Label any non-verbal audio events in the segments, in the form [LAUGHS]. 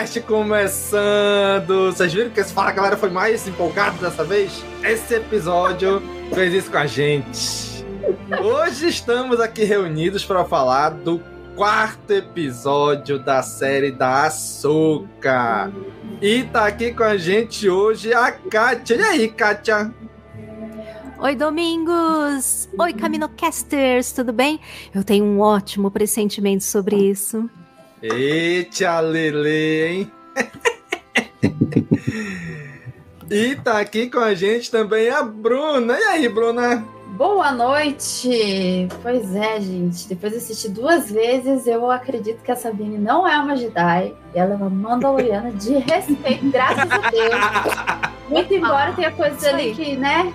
CaminoCast começando! Vocês viram que esse Fala Galera foi mais empolgado dessa vez? Esse episódio fez isso com a gente. Hoje estamos aqui reunidos para falar do quarto episódio da série da Açúcar. E tá aqui com a gente hoje a Kátia. E aí, Kátia? Oi, Domingos! Oi, Caminocasters, tudo bem? Eu tenho um ótimo pressentimento sobre isso. Eita, Lele, hein? [LAUGHS] e tá aqui com a gente também a Bruna. E aí, Bruna? Boa noite! Pois é, gente. Depois de assistir duas vezes, eu acredito que a Sabine não é uma Jedi. Ela é uma Mandaloriana de respeito, graças a Deus. Muito embora tenha coisas ali que, né?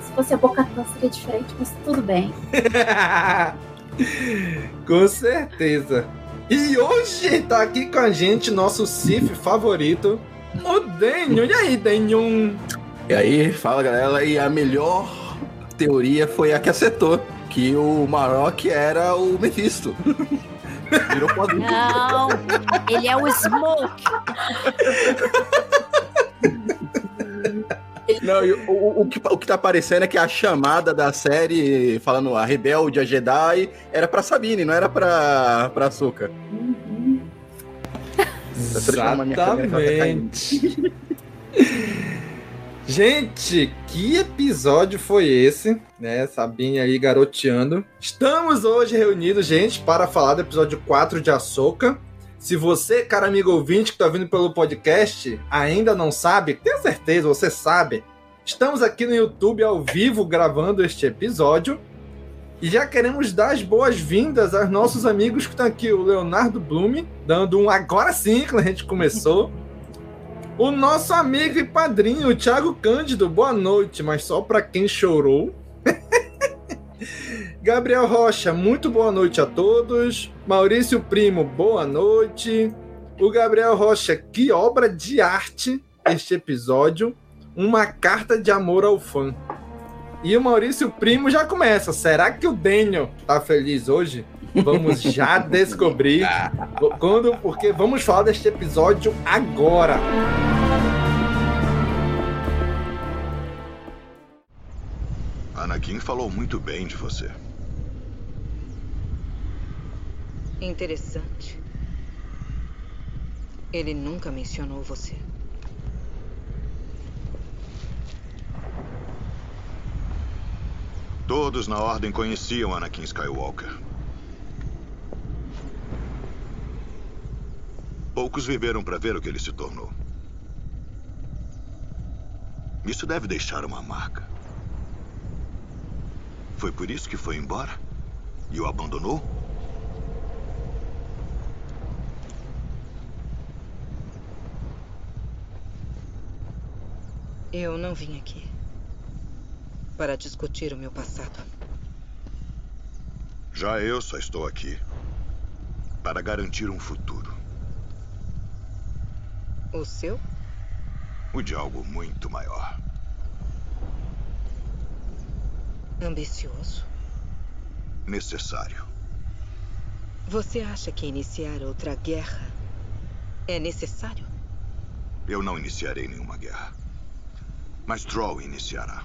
Se fosse a Boca seria diferente, mas tudo bem. [LAUGHS] com certeza. E hoje tá aqui com a gente nosso Sif favorito, o Daniel. E aí, Daniel? E aí, fala galera, e a melhor teoria foi a que acertou, que o Marok era o Mephisto. [LAUGHS] Virou quadrinho. Não, ele é o Smoke. [LAUGHS] Não, e o, o, o, que, o que tá aparecendo é que a chamada da série, falando a rebelde, a Jedi, era pra Sabine, não era pra, pra Açúcar. Exatamente. [LAUGHS] Gente, que episódio foi esse, né? Sabine aí garoteando. Estamos hoje reunidos, gente, para falar do episódio 4 de Açúcar. Se você, cara amigo ouvinte que tá vindo pelo podcast, ainda não sabe, tenho certeza, você sabe. Estamos aqui no YouTube ao vivo gravando este episódio. E já queremos dar as boas-vindas aos nossos amigos que estão aqui, o Leonardo Blume, dando um agora sim, quando a gente começou. O nosso amigo e padrinho, o Thiago Cândido, boa noite, mas só para quem chorou. [LAUGHS] Gabriel Rocha, muito boa noite a todos. Maurício Primo, boa noite. O Gabriel Rocha, que obra de arte este episódio. Uma carta de amor ao fã. E o Maurício Primo já começa. Será que o Daniel tá feliz hoje? Vamos já [LAUGHS] descobrir quando, porque vamos falar deste episódio agora. Anakin falou muito bem de você. Interessante. Ele nunca mencionou você. Todos na Ordem conheciam Anakin Skywalker. Poucos viveram para ver o que ele se tornou. Isso deve deixar uma marca. Foi por isso que foi embora? E o abandonou? Eu não vim aqui para discutir o meu passado. Já eu só estou aqui para garantir um futuro. O seu? O de algo muito maior. Ambicioso. Necessário. Você acha que iniciar outra guerra é necessário? Eu não iniciarei nenhuma guerra. Mas Droll iniciará.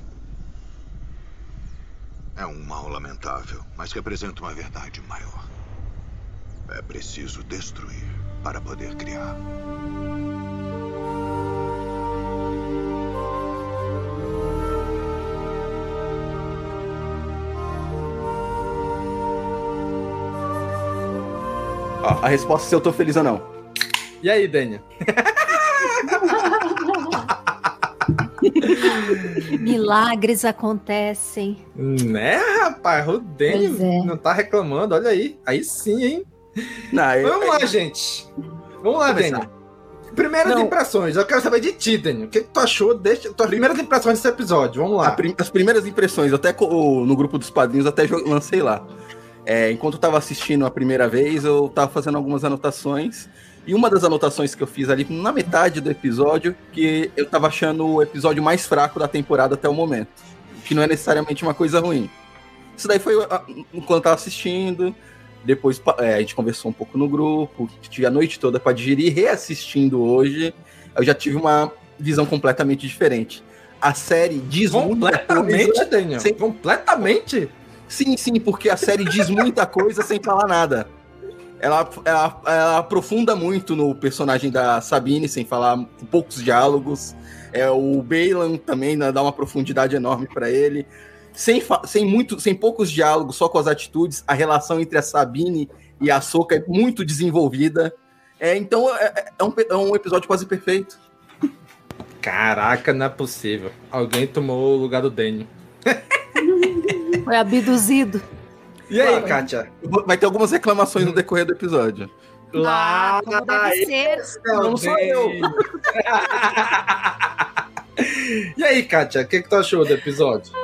É um mal lamentável, mas que apresenta uma verdade maior. É preciso destruir para poder criar. Ó, a resposta é se eu tô feliz ou não. E aí, Daniel? [LAUGHS] [LAUGHS] Milagres acontecem. Né, rapaz? O Pois é. não tá reclamando, olha aí. Aí sim, hein? Não, eu- Vamos lá, gente. Vamos lá. Daniel. Primeiras Não. impressões. Eu quero saber de ti, Daniel. O que, que tu achou desse, tuas primeiras impressões desse episódio? Vamos lá. Prim- as primeiras impressões, até co- no grupo dos padrinhos, até lancei lá. É, enquanto eu tava assistindo a primeira vez, eu tava fazendo algumas anotações. E uma das anotações que eu fiz ali na metade do episódio, que eu tava achando o episódio mais fraco da temporada até o momento. Que não é necessariamente uma coisa ruim. Isso daí foi ah, enquanto eu tava assistindo. Depois é, a gente conversou um pouco no grupo, tive a noite toda pra digerir, reassistindo hoje, eu já tive uma visão completamente diferente. A série diz Completamente, coisa Daniel? sem- Completamente? Sim, sim, porque a série diz muita coisa sem falar nada. Ela, ela, ela aprofunda muito no personagem da Sabine, sem falar com poucos diálogos. É, o Bailan também né, dá uma profundidade enorme pra ele. Sem, sem, muito, sem poucos diálogos, só com as atitudes, a relação entre a Sabine e a Soca é muito desenvolvida. É, então é, é- é um, é um episódio quase perfeito. Caraca, não é possível. Alguém tomou o lugar do Daniel. Foi abduzido. E aí, Claro. Kátia? Vai ter algumas reclamações no decorrer do episódio. Lá, Ah, como deve ser. Não sou eu. [LAUGHS] e aí, Kátia, o que, que tu achou do episódio? [LAUGHS]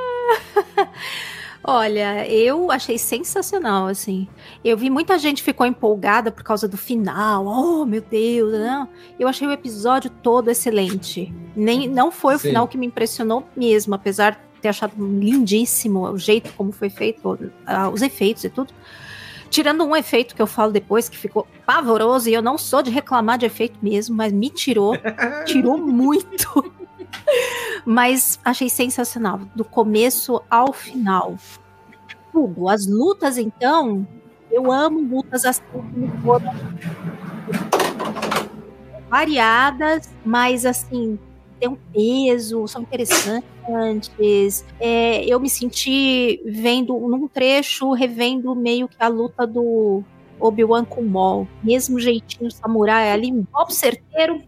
Olha, eu achei sensacional, assim. Eu vi muita gente ficou empolgada por causa do final. Oh, meu Deus, não. Eu achei o episódio todo excelente. Nem, não foi o Sim. final que me impressionou mesmo, apesar de ter achado lindíssimo o jeito como foi feito, ah, os efeitos e tudo. Tirando um efeito que eu falo depois, que ficou pavoroso, e eu não sou de reclamar de efeito mesmo, mas me tirou, [LAUGHS] tirou muito. Mas achei sensacional, do começo ao final. Tudo. As lutas, então, eu amo lutas assim como foram variadas, mas assim, tem um peso, são interessantes. É, eu me senti vendo num trecho, revendo meio que a luta do Obi-Wan com o Maul. Mesmo jeitinho samurai ali, um golpe certeiro,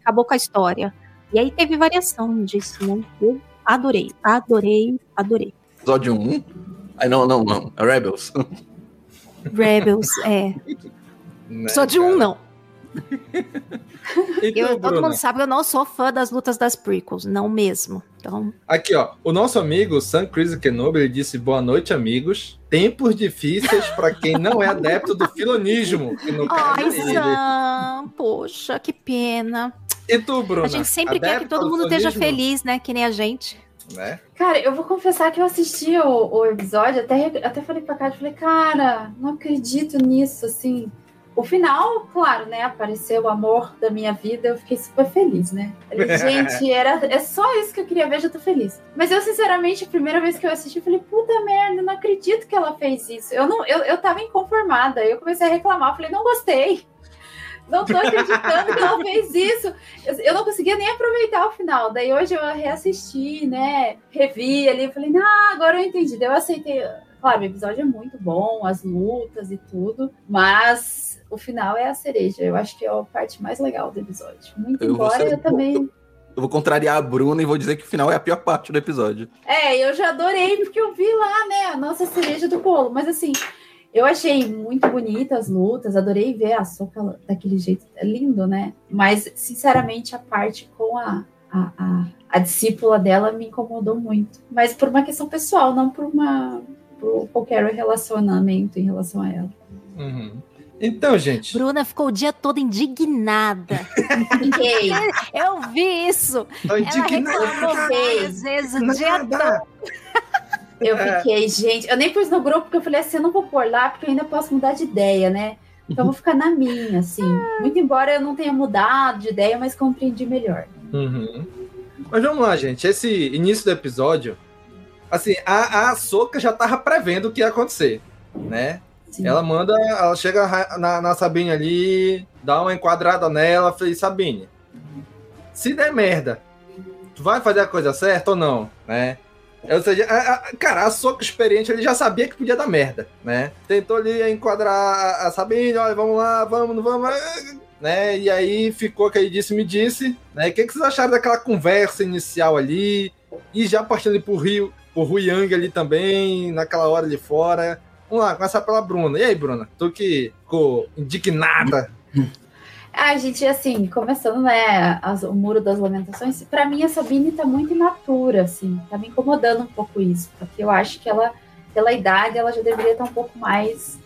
acabou com a história. E aí teve variação disso, né? Eu adorei, adorei, adorei. Episódio 1. Ai, não, não, não. É Rebels. Rebels, é. [LAUGHS] Né, Sou de um, não. E Eu, todo mundo sabe que eu não sou fã das lutas das prequels, não mesmo. Então, Aqui, ó. O nosso amigo Sam Chris Kenobi ele disse: Boa noite, amigos. Tempos difíceis para quem não é adepto do filonismo. Que no caso ai, é. Sam, poxa, que pena. E tu, Bruna? A gente sempre quer que todo do mundo esteja feliz, né? Que nem a gente. Né? Cara, eu vou confessar que eu assisti o, o episódio, até, até falei pra Kátia, falei, cara, não acredito nisso, assim. O final, claro, né? Apareceu o amor da minha vida, eu fiquei super feliz, né? Falei, [LAUGHS] gente, era, é só isso que eu queria ver, já tô feliz. Mas eu, sinceramente, a primeira vez que eu assisti, eu falei, puta merda, não acredito que ela fez isso. Eu, não, eu, eu tava inconformada, eu comecei a reclamar, falei, não gostei. Não tô acreditando que ela [LAUGHS] fez isso. Eu, eu não conseguia nem aproveitar o final. Daí hoje eu reassisti, né? Revi ali, eu falei, ah, agora eu entendi. Daí eu aceitei. Claro, o episódio é muito bom, as lutas e tudo, mas o final é a cereja. Eu acho que é a parte mais legal do episódio. Muito Eu embora ser- eu também. Eu vou contrariar a Bruna e vou dizer que o final é a pior parte do episódio. É, eu já adorei, porque eu vi lá, né, a nossa cereja do bolo. Mas assim, eu achei muito bonita as lutas, adorei ver a Soca daquele jeito. É lindo, né? Mas, sinceramente, a parte com a, a, a, a discípula dela me incomodou muito. Mas por uma questão pessoal, não por uma. por qualquer relacionamento em relação a ela. Uhum. Então, gente. Bruna ficou o dia todo indignada. Fiquei. [LAUGHS] Eu vi isso. Tô Ela indignada. reclamou várias vezes o dia todo. Eu É. fiquei, gente. Eu nem pus no grupo porque eu falei assim: eu não vou pôr lá porque eu ainda posso mudar de ideia, né? Então eu vou ficar na minha, assim. Muito embora eu não tenha mudado de ideia, mas compreendi melhor. Uhum. Mas vamos lá, gente. Esse início do episódio, assim, a, a Soca já tava prevendo o que ia acontecer, né? Sim. Ela manda, ela chega na, na Sabine ali, dá uma enquadrada nela, fala, Sabine, se der merda, tu vai fazer a coisa certa ou não, né? Ou seja, a- a- cara, a Soca experiente, ele já sabia que podia dar merda, né? Tentou ali enquadrar a- Sabine, olha, vamos lá, vamos, não vamos, né? E aí ficou aquele disse-me disse, né? O que, que vocês acharam daquela conversa inicial ali? E já partindo ali pro Rio, pro Ru Yang ali também, naquela hora ali fora. Vamos lá, começar pela Bruna. E aí, Bruna? Tu que ficou indignada. Ah, gente, assim, começando, né, as- o Muro das Lamentações, pra mim a Sabine tá muito imatura, assim, tá me incomodando um pouco isso, porque eu acho que ela, pela idade, ela já deveria estar um pouco mais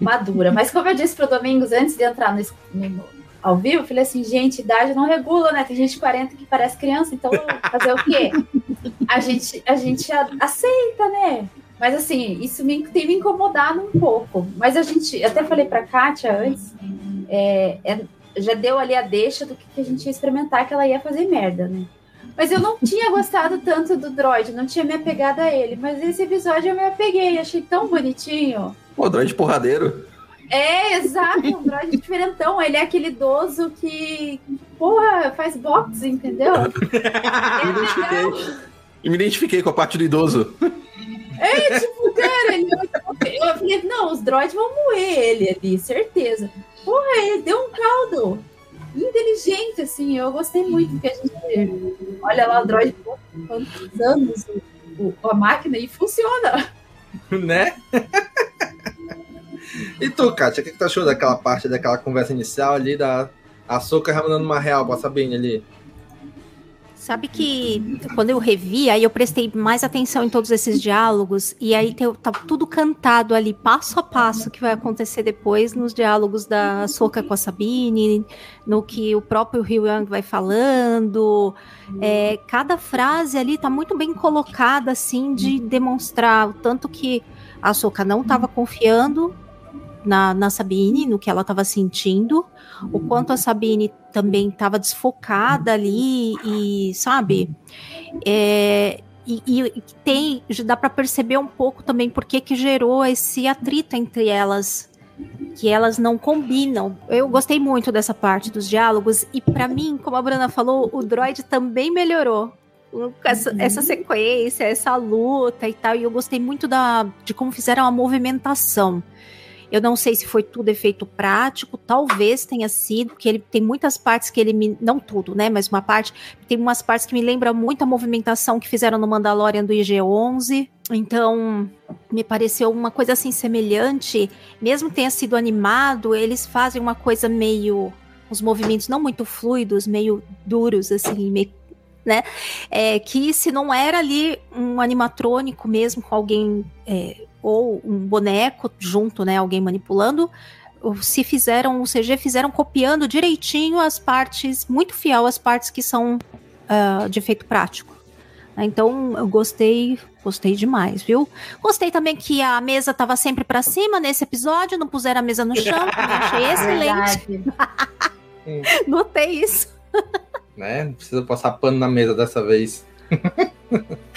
madura. Mas como eu disse pro Domingos antes de entrar no, no- ao vivo, eu falei assim, gente, idade não regula, né? Tem gente de 40 que parece criança, então fazer o quê? A gente, a gente a- aceita, né? Mas assim, isso me, tem me incomodado um pouco. Mas a gente, até falei pra Kátia antes, é, é- já deu ali a deixa do que, que a gente ia experimentar, que ela ia fazer merda, né? Mas eu não tinha gostado tanto do droid, não tinha me apegado a ele. Mas esse episódio eu me apeguei, achei tão bonitinho. Pô, droid porradeiro. É, exato, um droid diferentão. Ele é aquele idoso que, porra, faz boxe, entendeu? [LAUGHS] Me identifiquei. E me identifiquei com a parte do idoso. É, tipo, cara, ele, eu falei, não, os droids vão moer ele ali, certeza. Porra, ele deu um caldo inteligente, assim, eu gostei muito, porque a gente olha lá o droid quantos anos o- a máquina e funciona. né? e tu, Kátia, o que, que tu achou daquela parte, daquela conversa inicial ali, da Açúcar mandando uma real pra Sabine ali? Sabe que quando eu revi, aí eu prestei mais atenção em todos esses diálogos, e aí tem, tá tudo cantado ali, passo a passo, que vai acontecer depois nos diálogos da Soca com a Sabine, no que o próprio Ryu Yang vai falando. É, cada frase ali tá muito bem colocada, assim, de demonstrar o tanto que a Soca não estava confiando na, na Sabine, no que ela estava sentindo, o quanto a Sabine também estava desfocada ali e, sabe, é, e, e tem, dá para perceber um pouco também por que gerou esse atrito entre elas, que elas não combinam. Eu gostei muito dessa parte dos diálogos e para mim, como a Bruna falou, o droid também melhorou. Essa, essa sequência, essa luta e tal, e eu gostei muito da, de como fizeram a movimentação. Eu não sei se foi tudo efeito prático, talvez tenha sido, porque ele tem muitas partes que ele me. Não tudo, né? Mas uma parte. Tem umas partes que me lembram muito a movimentação que fizeram no Mandalorian do IG-11. Então, me pareceu uma coisa assim semelhante. Mesmo tenha sido animado, eles fazem uma coisa meio. Os movimentos não muito fluidos, meio duros, assim, meio né? É, que se não era ali um animatrônico mesmo com alguém é, ou um boneco junto, né? Alguém manipulando, se fizeram, o CG fizeram copiando direitinho as partes, muito fiel às partes que são ah, de efeito prático. Então eu gostei, gostei demais, viu? Gostei também que a mesa estava sempre para cima nesse episódio, não puseram a mesa no chão, [LAUGHS] achei excelente. [LAUGHS] Notei isso. Né? Não precisa passar pano na mesa dessa vez.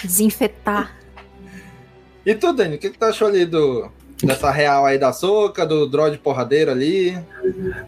Desinfetar. E tu, Dani, o que, que tu achou ali do, dessa real aí da soca, do droid porradeiro ali?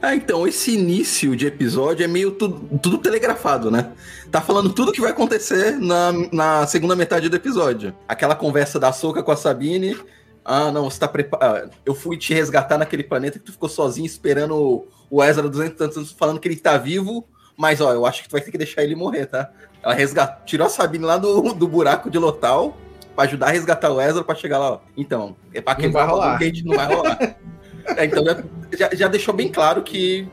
Ah, então, esse início de episódio é meio tudo, tudo telegrafado, né? Tá falando tudo que vai acontecer na, na segunda metade do episódio. Aquela conversa da Soca com a Sabine. Ah, não, você tá preparado. Eu fui te resgatar naquele planeta que tu ficou sozinho esperando o- Ezra 200 tantos anos falando que ele tá vivo. Mas, ó, eu acho que tu vai ter que deixar ele morrer, tá? Ela resgatou, tirou a Sabine lá do, do buraco de Lotal pra ajudar a resgatar o Ezra pra chegar lá, ó. Então, é pra Não vai rolar. gente não vai rolar. É, então, já, já, deixou bem claro que,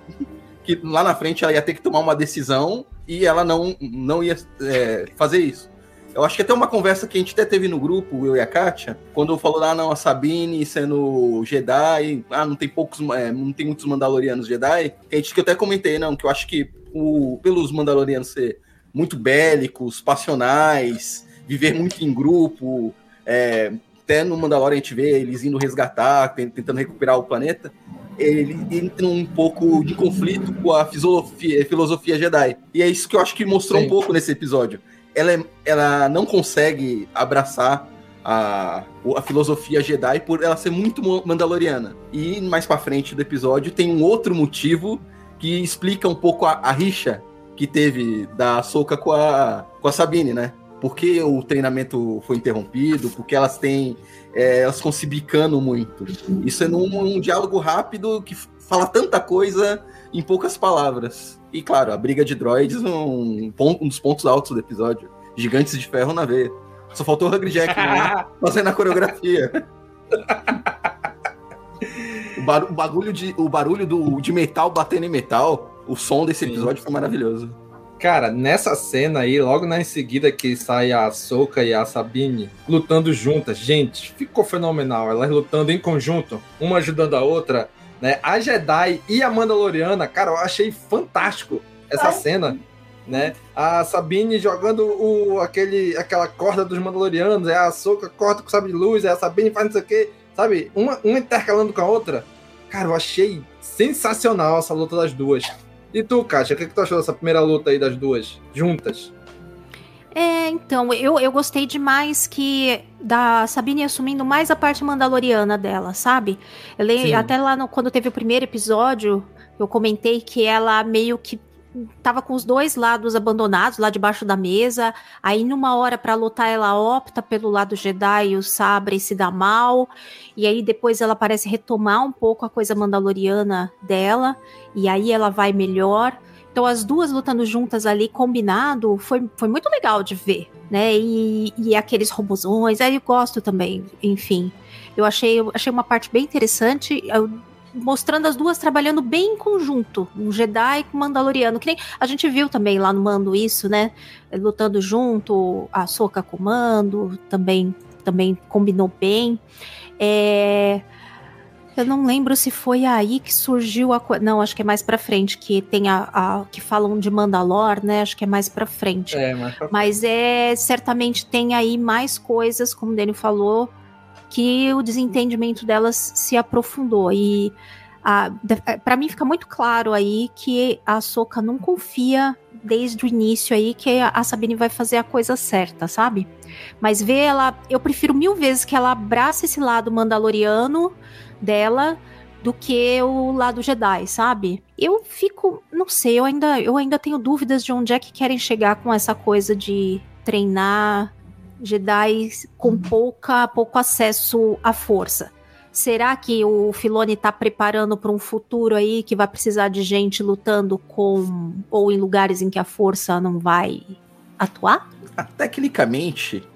que lá na frente ela ia ter que tomar uma decisão e ela não, não ia é, fazer isso. Eu acho que até uma conversa que a gente até teve no grupo, eu e a Kátia, quando falou lá, ah, não, a Sabine sendo Jedi, ah, não tem poucos, é, não tem muitos Mandalorianos Jedi, que a gente que eu até comentei, não, que eu acho que o, pelos Mandalorianos ser muito bélicos, passionais, viver muito em grupo, é, até no Mandalorian a gente vê eles indo resgatar, tentando recuperar o planeta, ele entra um pouco de conflito com a filosofia, filosofia Jedi. E é isso que eu acho que mostrou Sim. um pouco nesse episódio. Ela, é, ela não consegue abraçar a, a filosofia Jedi por ela ser muito mandaloriana. E mais para frente do episódio tem um outro motivo que explica um pouco a, a rixa que teve da Soca com a, com a Sabine, né? Por que o treinamento foi interrompido, porque elas têm. É, elas ficam se bicando muito. Isso é num, num diálogo rápido que fala tanta coisa em poucas palavras. E claro, a briga de droids um, um dos pontos altos do episódio. Gigantes de ferro na veia. Só faltou o Hungry Jack né? [LAUGHS] fazendo a coreografia. o, bar, o, bagulho de, o barulho do, de metal batendo em metal, o som desse episódio foi maravilhoso. Cara, nessa cena aí, logo na em seguida que sai a Soka e a Sabine lutando juntas, gente, ficou fenomenal. Elas lutando em conjunto, uma ajudando a outra, né? A Jedi e a Mandaloriana, cara, eu achei fantástico essa Ai. cena, né? A Sabine jogando o, aquele, aquela corda dos Mandalorianos, é a Soka corta com o sabre de luz, é a Sabine faz não sei o quê, sabe? Uma, uma intercalando com a outra. Cara, eu achei sensacional essa luta das duas. E tu, Kátia, o que, que tu achou dessa primeira luta aí das duas, juntas? É, então, eu, eu gostei demais que da Sabine assumindo mais a parte mandaloriana dela, sabe? Ela, até lá no, quando teve o primeiro episódio, eu comentei que ela meio que tava com os dois lados abandonados lá debaixo da mesa. Aí, numa hora para lutar, ela opta pelo lado Jedi o sabre se dá mal. E aí, depois ela parece retomar um pouco a coisa mandaloriana dela. E aí ela vai melhor. Então, as duas lutando juntas ali, combinado, foi, foi muito legal de ver, né? E, e aqueles robozões, aí eu gosto também, enfim. Eu achei, eu achei uma parte bem interessante. Eu, mostrando as duas trabalhando bem em conjunto, um Jedi com um Mandaloriano, que nem a gente viu também lá no Mando isso, né? Lutando junto, a Soca com o Mando, também, também combinou bem. É... Eu não lembro se foi aí que surgiu a não, acho que é mais para frente que tem a, a, que falam de Mandalor, né? Acho que é mais para frente. É, pra... Mas é certamente tem aí mais coisas, como o Daniel falou, que o desentendimento delas se aprofundou. E é, para mim fica muito claro aí que a Soca não confia desde o início aí que a Sabine vai fazer a coisa certa, sabe? Mas ver ela, eu prefiro mil vezes que ela abrace esse lado mandaloriano dela do que o lado Jedi, sabe? Eu fico, não sei, eu ainda, eu ainda tenho dúvidas de onde é que querem chegar com essa coisa de treinar Jedi com pouca, pouco acesso à força. Será que o Filone está preparando para um futuro aí que vai precisar de gente lutando com ou em lugares em que a força não vai atuar? Ah, tecnicamente,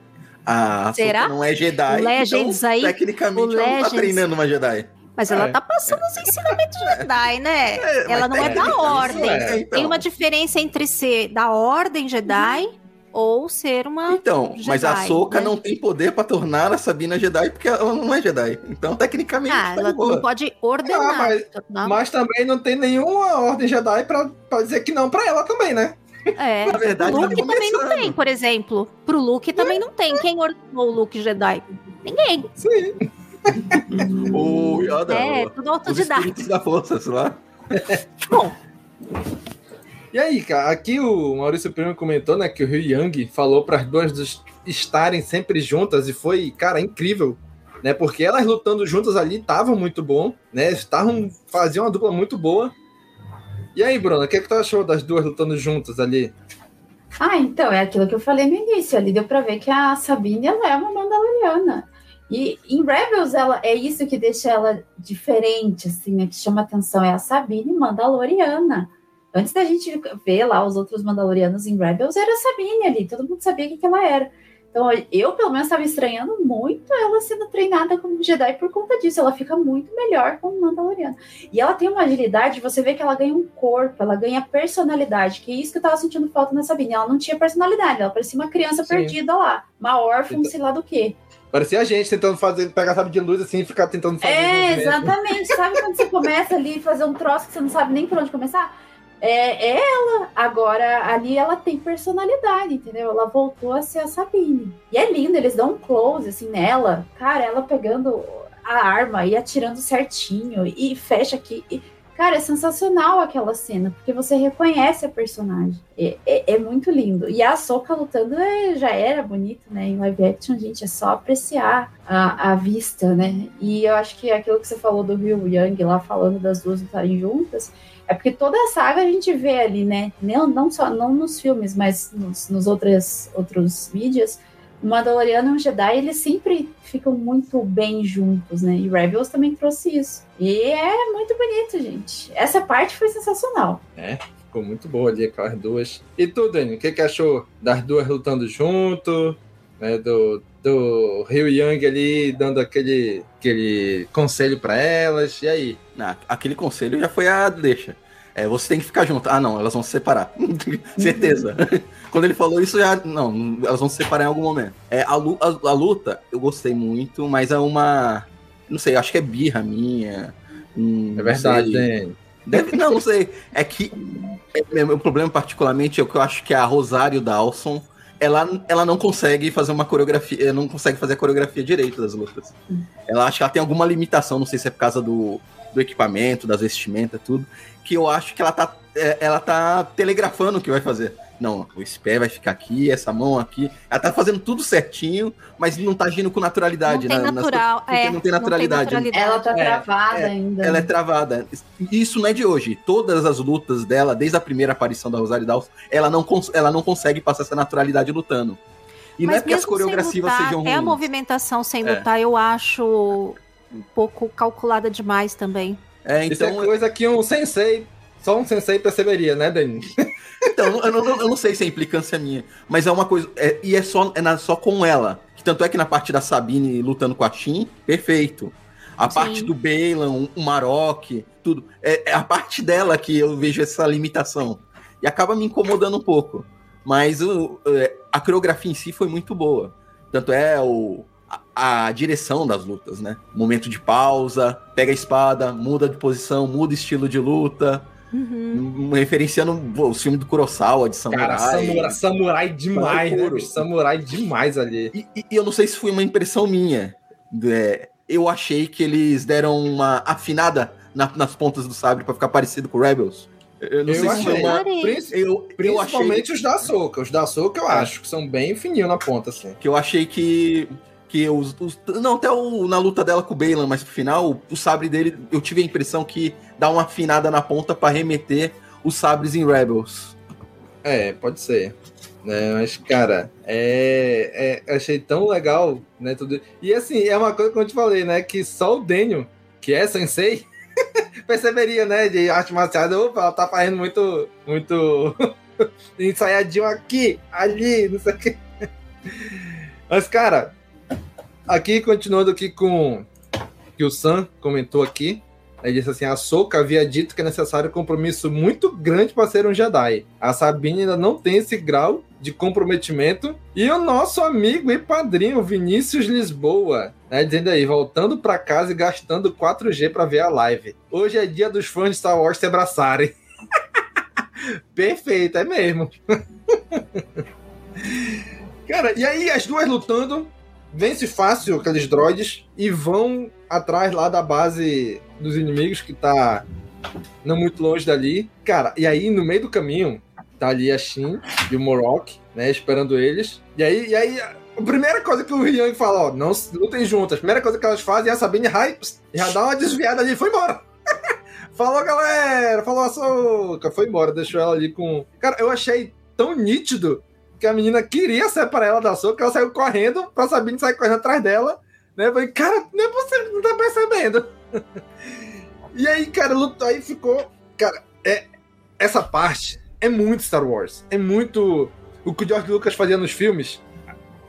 a Será? não é Jedi. O Legends então, aí, tecnicamente, ela Legends... não tá treinando uma Jedi. Mas ela é. tá passando os ensinamentos Jedi, né? É, ela não é da ordem. É, então. Tem uma diferença entre ser da ordem Jedi ou ser uma. Então, Jedi, mas a Soca né? não tem poder para tornar a Sabina Jedi porque ela não é Jedi. Então, tecnicamente. Ah, tá ela boa. não pode ordenar. Ah, mas, mas, também não tem nenhuma ordem Jedi para dizer que não para ela também, né? É, [LAUGHS] Na verdade, o Luke tá também não tem, por exemplo. Pro Luke também é. não tem. Quem ordenou o Luke Jedi? Ninguém. Sim. [LAUGHS] o Yoda. É, tudo autodidata. da força, sei lá. Bom. E aí, cara, aqui o Maurício Primo comentou, né, que o Ryu Yang falou para as duas estarem sempre juntas e foi, cara, incrível, né? Porque elas lutando juntas ali estavam muito bom, né? Estavam faziam uma dupla muito boa. E aí, Bruna, o que, é que tu achou das duas lutando juntas ali? Ah, então, é aquilo que eu falei no início. Ali deu pra ver que a Sabine ela é uma Mandaloriana. E em Rebels, ela é isso que deixa ela diferente, assim, né? Que chama atenção. É a Sabine Mandaloriana. Antes da gente ver lá os outros Mandalorianos em Rebels, era a Sabine ali, todo mundo sabia o que, que ela era. Então, eu, pelo menos, estava estranhando muito ela sendo treinada como Jedi por conta disso. Ela fica muito melhor como Mandaloriana. E ela tem uma agilidade, você vê que ela ganha um corpo, ela ganha personalidade, que é isso que eu tava sentindo falta nessa Sabine. Ela não tinha personalidade, ela parecia uma criança Sim. perdida lá, uma órfã, então... sei lá do quê. Parecia a gente tentando fazer, pegar sabe de luz assim e ficar tentando fazer. É, exatamente. sabe quando você começa ali a fazer um troço que você não sabe nem por onde começar? É, é ela. Agora, ali ela tem personalidade, entendeu? Ela voltou a ser a Sabine. E é lindo, eles dão um close, assim, nela. Cara, ela pegando a arma e atirando certinho. E fecha aqui. E, cara, é sensacional aquela cena, porque você reconhece a personagem. É, é, é muito lindo. E a Soka lutando é, já era bonito, né? Em live action, gente, é só apreciar a, a vista, né? E eu acho que aquilo que você falou do Ryu Yang lá, falando das duas lutarem juntas é porque toda a saga a gente vê ali, né? Não, não só não nos filmes, mas nos, nos outros, mídias. O Mandaloriano e o Jedi, eles sempre ficam muito bem juntos, né? E Rebels também trouxe isso. E é muito bonito, gente. Essa parte foi sensacional. É, ficou muito boa ali aquelas duas. E tu, Dani, o que, que achou das duas lutando junto? Né, do, do Ryu Yang ali dando aquele, aquele conselho para elas, e aí? Ah, aquele conselho já foi a deixa. É, você tem que ficar junto. Ah, não, elas vão se separar. [LAUGHS] Certeza. [LAUGHS] Quando ele falou isso, já. Não, elas vão se separar em algum momento. É, a, a, a luta, eu gostei muito, mas é uma. Não sei, acho que é birra minha. Hum, é verdade, hein? Deve, não, não sei. É que. É, meu problema, particularmente, é o que eu acho que a Rosário Dawson ela, ela não consegue fazer uma coreografia, não consegue fazer a coreografia direito das lutas. Ela acha que ela tem alguma limitação, não sei se é por causa do, do equipamento, das vestimentas, tudo, que eu acho que ela tá, é, ela tá telegrafando o que vai fazer. Não, o pé vai ficar aqui, essa mão aqui. Ela tá fazendo tudo certinho, mas não tá agindo com naturalidade. Não tem, na, natural, nas, é, não tem naturalidade. Não tem naturalidade. Ela tá é, travada é, ainda. Ela é travada. Isso não é de hoje. Todas as lutas dela, desde a primeira aparição da Rosário Dawson, ela não, ela não consegue passar essa naturalidade lutando. E Mas não é porque as coreografias lutar, sejam ruins. É a movimentação sem é. lutar, eu acho um pouco calculada demais também. É, então... Isso é coisa que um sensei, só um sensei perceberia, né, Dani? Então, eu não, eu não, sei se é implicância minha, mas é uma coisa. É, e é só, é na, só com ela. Tanto é que na parte da Sabine lutando com a Shin, perfeito. A Sim. parte do Bailan, o Marok, tudo. É, é, a parte dela que eu vejo essa limitação. E acaba me incomodando um pouco. Mas o, é, a coreografia em si foi muito boa. Tanto é o, a, a, direção das lutas, né? Momento de pausa, pega a espada, muda de posição, muda estilo de luta. Uhum. Referenciando o filme do Kurosawa, de samurai. Cara, samurai, samurai demais, né? Samurai demais ali. E, e, eu não sei se foi uma impressão minha. É, eu achei que eles deram uma afinada na, nas pontas do sabre para ficar parecido com o Rebels. Eu não eu sei achei. se foi uma. Eu, Principalmente eu achei... os da Soca. Os da Soca eu é. acho que são bem fininhos na ponta, assim. Que eu achei que que os, os, não até o, na luta dela com o Bailan, mas pro final o, o, sabre dele eu tive a impressão que dá uma afinada na ponta para remeter os sabres em Rebels. É, pode ser. Né, mas, cara, é, é, achei tão legal, né? Tudo. E assim, é uma coisa que eu te falei, né? Que só o Daniel, que é sensei, [LAUGHS] perceberia, né? De arte marcial. Opa, ela tá fazendo muito, muito [LAUGHS] ensaiadinho aqui, ali, não sei o que. Mas, cara, Aqui, continuando aqui com que o Sam comentou aqui, ele disse assim: a Soka havia dito que é necessário um compromisso muito grande para ser um Jedi. A Sabine ainda não tem esse grau de comprometimento. E o nosso amigo e padrinho Vinícius Lisboa, né, dizendo aí, voltando para casa e gastando 4G para ver a live. Hoje é dia dos fãs de Star Wars se abraçarem. [LAUGHS] Perfeito, é mesmo. [LAUGHS] Cara, e aí as duas lutando, vence fácil aqueles droids e vão atrás lá da base dos inimigos que tá não muito longe dali. Cara, e aí no meio do caminho tá ali a Shin e o Morok, né, esperando eles. E aí, e aí a primeira coisa que o Yang fala, ó, não lutem juntas. A primeira coisa que elas fazem é a Sabine Rai já dá uma desviada ali foi embora. [LAUGHS] Falou, galera! Falou a Soca! Foi embora, deixou ela ali com. Cara, eu achei tão nítido que a menina queria separar ela da soca, ela saiu correndo pra Sabine sair correndo atrás dela. Né? Eu falei, cara, não é possível, não tá percebendo. [LAUGHS] e aí, cara, lutou, aí ficou. Cara, é, essa parte é muito Star Wars. É muito o que o George Lucas fazia nos filmes.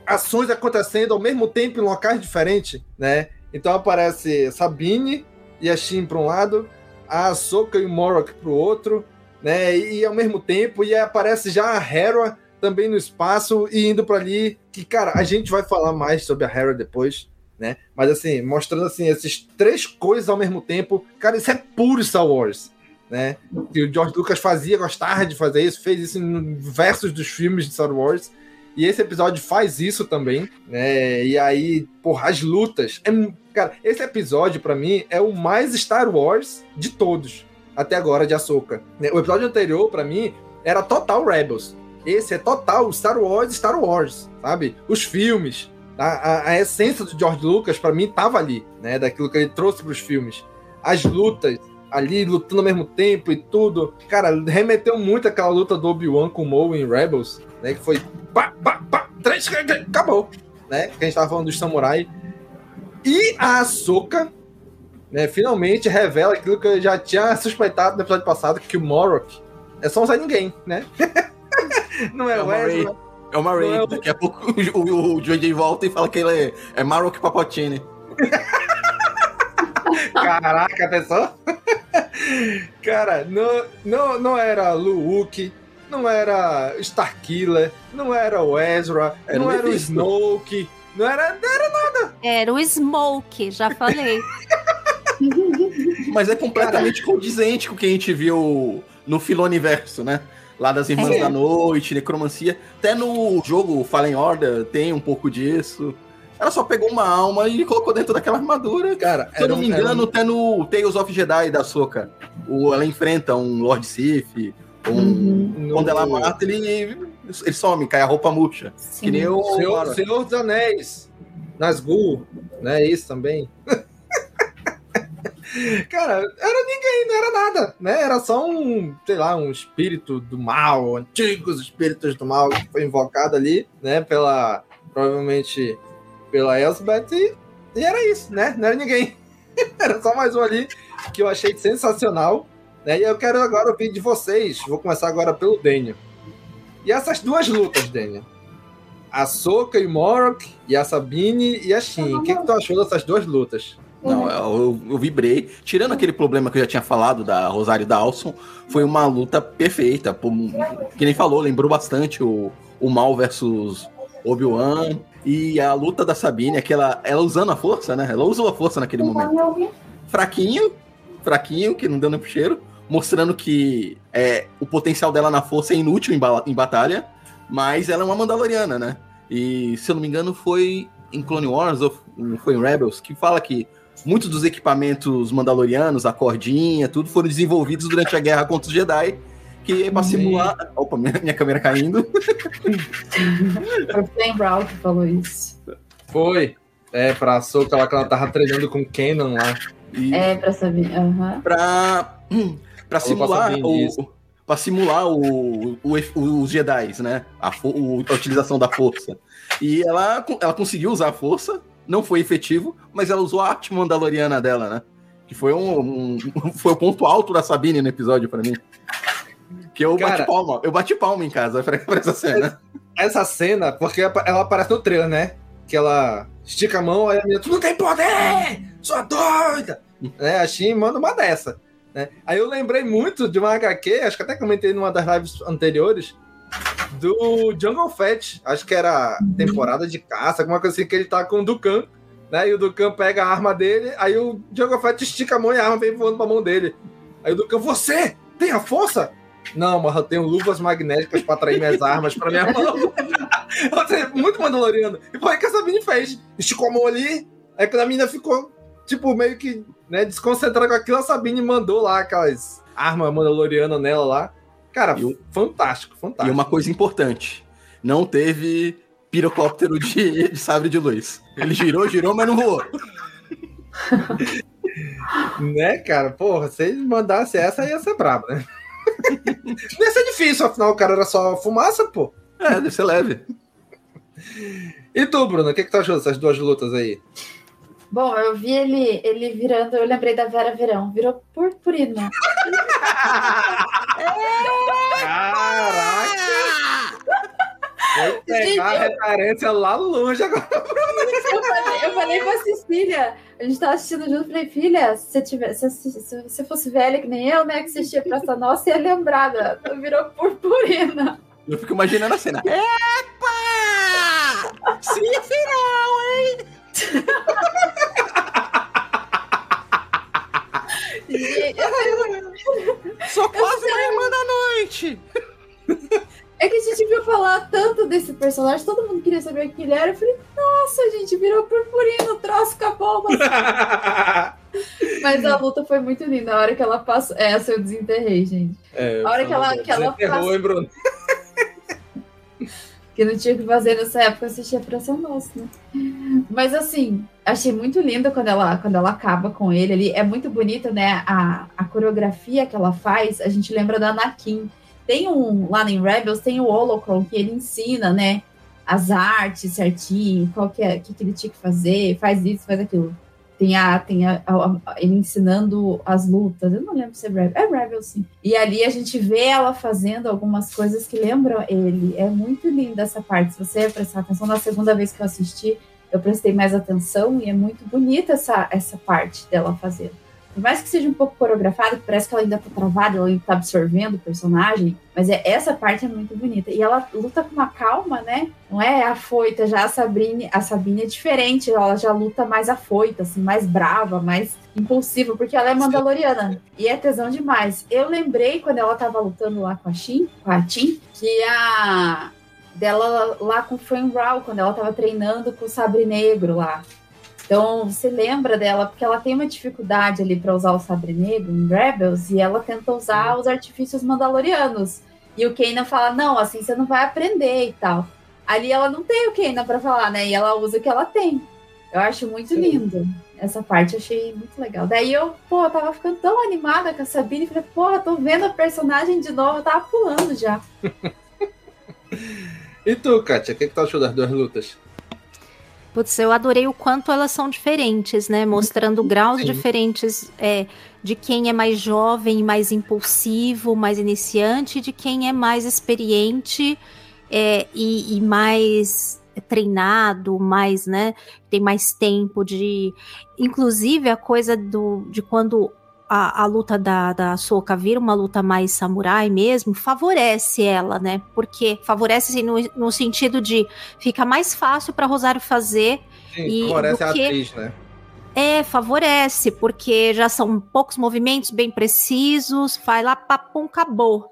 ações acontecendo ao mesmo tempo em locais diferentes, né? Então aparece Sabine e a Shin para um lado, a Ahsoka e o Morok para o outro, né? E, e, ao mesmo tempo, e aparece já a Hera também no espaço e indo para ali. Que, cara, a gente vai falar mais sobre a Hera depois, né? Mas assim, mostrando assim, essas três coisas ao mesmo tempo. Cara, isso é puro Star Wars. Né? O George Lucas fazia, gostava de fazer isso, fez isso em versos dos filmes de Star Wars. E esse episódio faz isso também, né? E aí, porra, as lutas. É, cara, esse episódio, para mim, é o mais Star Wars de todos, até agora, de Ahsoka. O episódio anterior, para mim, era total Rebels. Esse é total Star Wars, Star Wars, sabe? Os filmes, a, a, a essência do George Lucas, para mim, tava ali, né? Daquilo que ele trouxe para os filmes. As lutas, ali lutando ao mesmo tempo e tudo. Cara, remeteu muito aquela luta do Obi-Wan com o Maul em Rebels, né? Que foi pá, pá, pá, três, acabou, né? Que a gente tava falando dos samurai. E a Ahsoka, né, finalmente revela aquilo que eu já tinha suspeitado no episódio passado, que o Morok é só um Zé Ninguém, né? [LAUGHS] [LAUGHS] Não é, é o Ezra. É uma Ray. É o... Daqui a pouco o, o, o JJ volta e fala que ele é, é Marok Papotini. [LAUGHS] Caraca, pessoal. [LAUGHS] Cara, não, não, não era Luke, não era Starkiller, não era o Ezra, era não era o Snoke, não era, não era nada. Era o Smoke, já falei. Mas é completamente condizente com o que a gente viu no Filoniverso, né? Lá das Irmãs é. da Noite, Necromancia. Até no jogo Fallen Order tem um pouco disso. Ela só pegou uma alma e colocou dentro daquela armadura. Cara, se eu não me engano, um... até no Tales of Jedi da Soca. ela enfrenta um Lord Sith. Um, uhum. Quando ela mata, ele, ele some, cai a roupa murcha. Sim. Que nem o. Senhor, Senhor dos Anéis. Nazgûl, né? Isso também. [LAUGHS] Cara, era ninguém, não era nada, né? Era só um, sei lá, um espírito do mal, antigos espíritos do mal que foi invocado ali, né? Pela, provavelmente, pela Elsbeth e, e era isso, né? Não era ninguém. [LAUGHS] era só mais um ali que eu achei sensacional. Né? E eu quero agora ouvir de vocês. Vou começar agora pelo Daniel. E essas duas lutas, Daniel? A Soka e o Morok, e a Sabine e a Shin. O que, que tu achou dessas duas lutas? Não, eu, eu, vibrei. Tirando aquele problema que eu já tinha falado da Rosário Dawson, foi uma luta perfeita. que nem falou, lembrou bastante o, o Mal versus Obi-Wan. E a luta da Sabine, aquela, ela usando a força, né? Ela usou a força naquele momento. Fraquinho, fraquinho, que não deu nem pro cheiro, mostrando que é, o potencial dela na força é inútil em, ba em batalha, mas ela é uma Mandaloriana, né? E se eu não me engano, foi em Clone Wars ou foi em Rebels que fala que muitos dos equipamentos mandalorianos, a cordinha, tudo foram desenvolvidos durante a guerra contra os Jedi que é pra simular. Opa, minha, minha câmera caindo. Foi o Flame Brown que falou isso. Foi. É, pra Soca lá que ela tava treinando com Kenan lá. E... É, pra saber. Uhum. Pra, hum, pra simular o. Pra simular o, o, os Jedi, né? A, o, a utilização da força. E ela, ela conseguiu usar a força, não foi efetivo, mas ela usou a arte mandaloriana dela, né? Que foi um, um [LAUGHS] foi o ponto alto da Sabine no episódio para mim. Que eu Cara, bati palma. Eu bati palma em casa pra, pra essa cena. Essa cena, porque ela aparece no trailer, né? Que ela estica a mão, aí a menina, tu não tem poder! Sua doida! né? A Shin manda uma dessa. Né? Aí eu lembrei muito de uma HQ, acho que até comentei numa das lives anteriores, do Jungle Fett. Acho que era temporada de caça, alguma coisa assim, que ele tá com o Dukan. Né? E o Dukan pega a arma dele, aí o Jungle Fett estica a mão e a arma vem voando pra mão dele. Aí o Dukan, você tem a força? Não, mas eu tenho luvas magnéticas para atrair minhas armas para minha mão. [LAUGHS] muito mandaloriano. E foi o que a Sabine fez. Esticou a mão ali, aí quando a menina ficou, tipo, meio que né, desconcentrada com aquilo, a Sabine mandou lá aquelas armas mandalorianas nela lá. Cara, fantástico, fantástico. E uma coisa importante: não teve pirocóptero de, de sabre de luz. Ele girou, girou, mas não voou. [LAUGHS] né, cara? Porra, se ele mandasse essa, ia ser brabo, né? [LAUGHS] Ia ser difícil, afinal o cara era só fumaça, pô. É, deve ser leve. E tu, Bruno, o que, que tu achou dessas duas lutas aí? Bom, eu vi ele, ele virando, eu lembrei da Vera Verão, virou purpurina. Caraca! Foi pegar a referência lá longe agora. Eu falei, eu falei pra Cecília, a gente tava assistindo junto, falei, filha, se você, tivesse, se, se você fosse velha que nem eu, né, que assistia Praça Nossa, ia lembrar, da- virou purpurina. Eu fico imaginando a cena. Epa! Não, hein? [LAUGHS] Sou quase uma irmã da noite. É que a gente viu falar tanto desse personagem, todo mundo queria saber quem ele era. Eu falei, nossa, gente, virou purpurina, o troço acabou. Mas... [LAUGHS] mas a luta foi muito linda. A hora que ela passou. Essa eu desenterrei, gente. É, A hora que ela, que ela Desenterrou, passou. hein, Bruno? [LAUGHS] que não tinha o que fazer nessa época, eu assistia Praça Nossa, né? Mas assim, achei muito lindo quando ela, quando ela acaba com ele ali. É muito bonita, né? A, a coreografia que ela faz, a gente lembra da Anakin. Tem um, lá em Rebels, tem o Holocron, que ele ensina, né? As artes certinho, qual que é, que, que ele tinha que fazer, faz isso, faz aquilo. Tem, a, tem a, a- a- ele ensinando as lutas. Eu não lembro se é Rebels. É Rebels, sim. E ali a gente vê ela fazendo algumas coisas que lembram ele. É muito linda essa parte. Se você prestar atenção, na segunda vez que eu assisti, eu prestei mais atenção e é muito bonita essa, essa parte dela fazendo. Por mais que seja um pouco coreografada, que parece que ela ainda tá travada, ela ainda tá absorvendo o personagem, mas é, essa parte é muito bonita. E ela luta com uma calma, né? Não é afoita, já a Sabrine, a Sabine é diferente, ela já luta mais afoita, assim, mais brava, mais impulsiva, porque ela é mandaloriana. E é tesão demais. Eu lembrei quando ela tava lutando lá com a Shin, com a Tim, que a dela lá com o Fran Rao, quando ela tava treinando com o Sabre Negro lá. Então, você lembra dela, porque ela tem uma dificuldade ali para usar o sabre negro em Rebels, e ela tenta usar os artifícios mandalorianos. E o Kanan fala: não, assim você não vai aprender e tal. Ali ela não tem o Kanan para falar, né? E ela usa o que ela tem. Eu acho muito lindo. Essa parte eu achei muito legal. Daí eu, pô, eu tava ficando tão animada com a Sabine, falei, porra, tô vendo a personagem de novo, eu tava pulando já. [LAUGHS] E tu, Kátia, o que, que tu achou das duas lutas? Putz, eu adorei o quanto elas são diferentes, né? Mostrando graus Sim. diferentes é, de quem é mais jovem, mais impulsivo, mais iniciante, de quem é mais experiente é, e, e mais treinado, mais, né? Tem mais tempo de. Inclusive, a coisa do, de quando a, a luta da, da Soka vira uma luta mais samurai mesmo, favorece ela, né? Porque favorece assim, no, no sentido de fica mais fácil para Rosário fazer. Sim, e favorece a que- atriz, né? É, favorece, porque já são poucos movimentos bem precisos, vai lá, papum, acabou.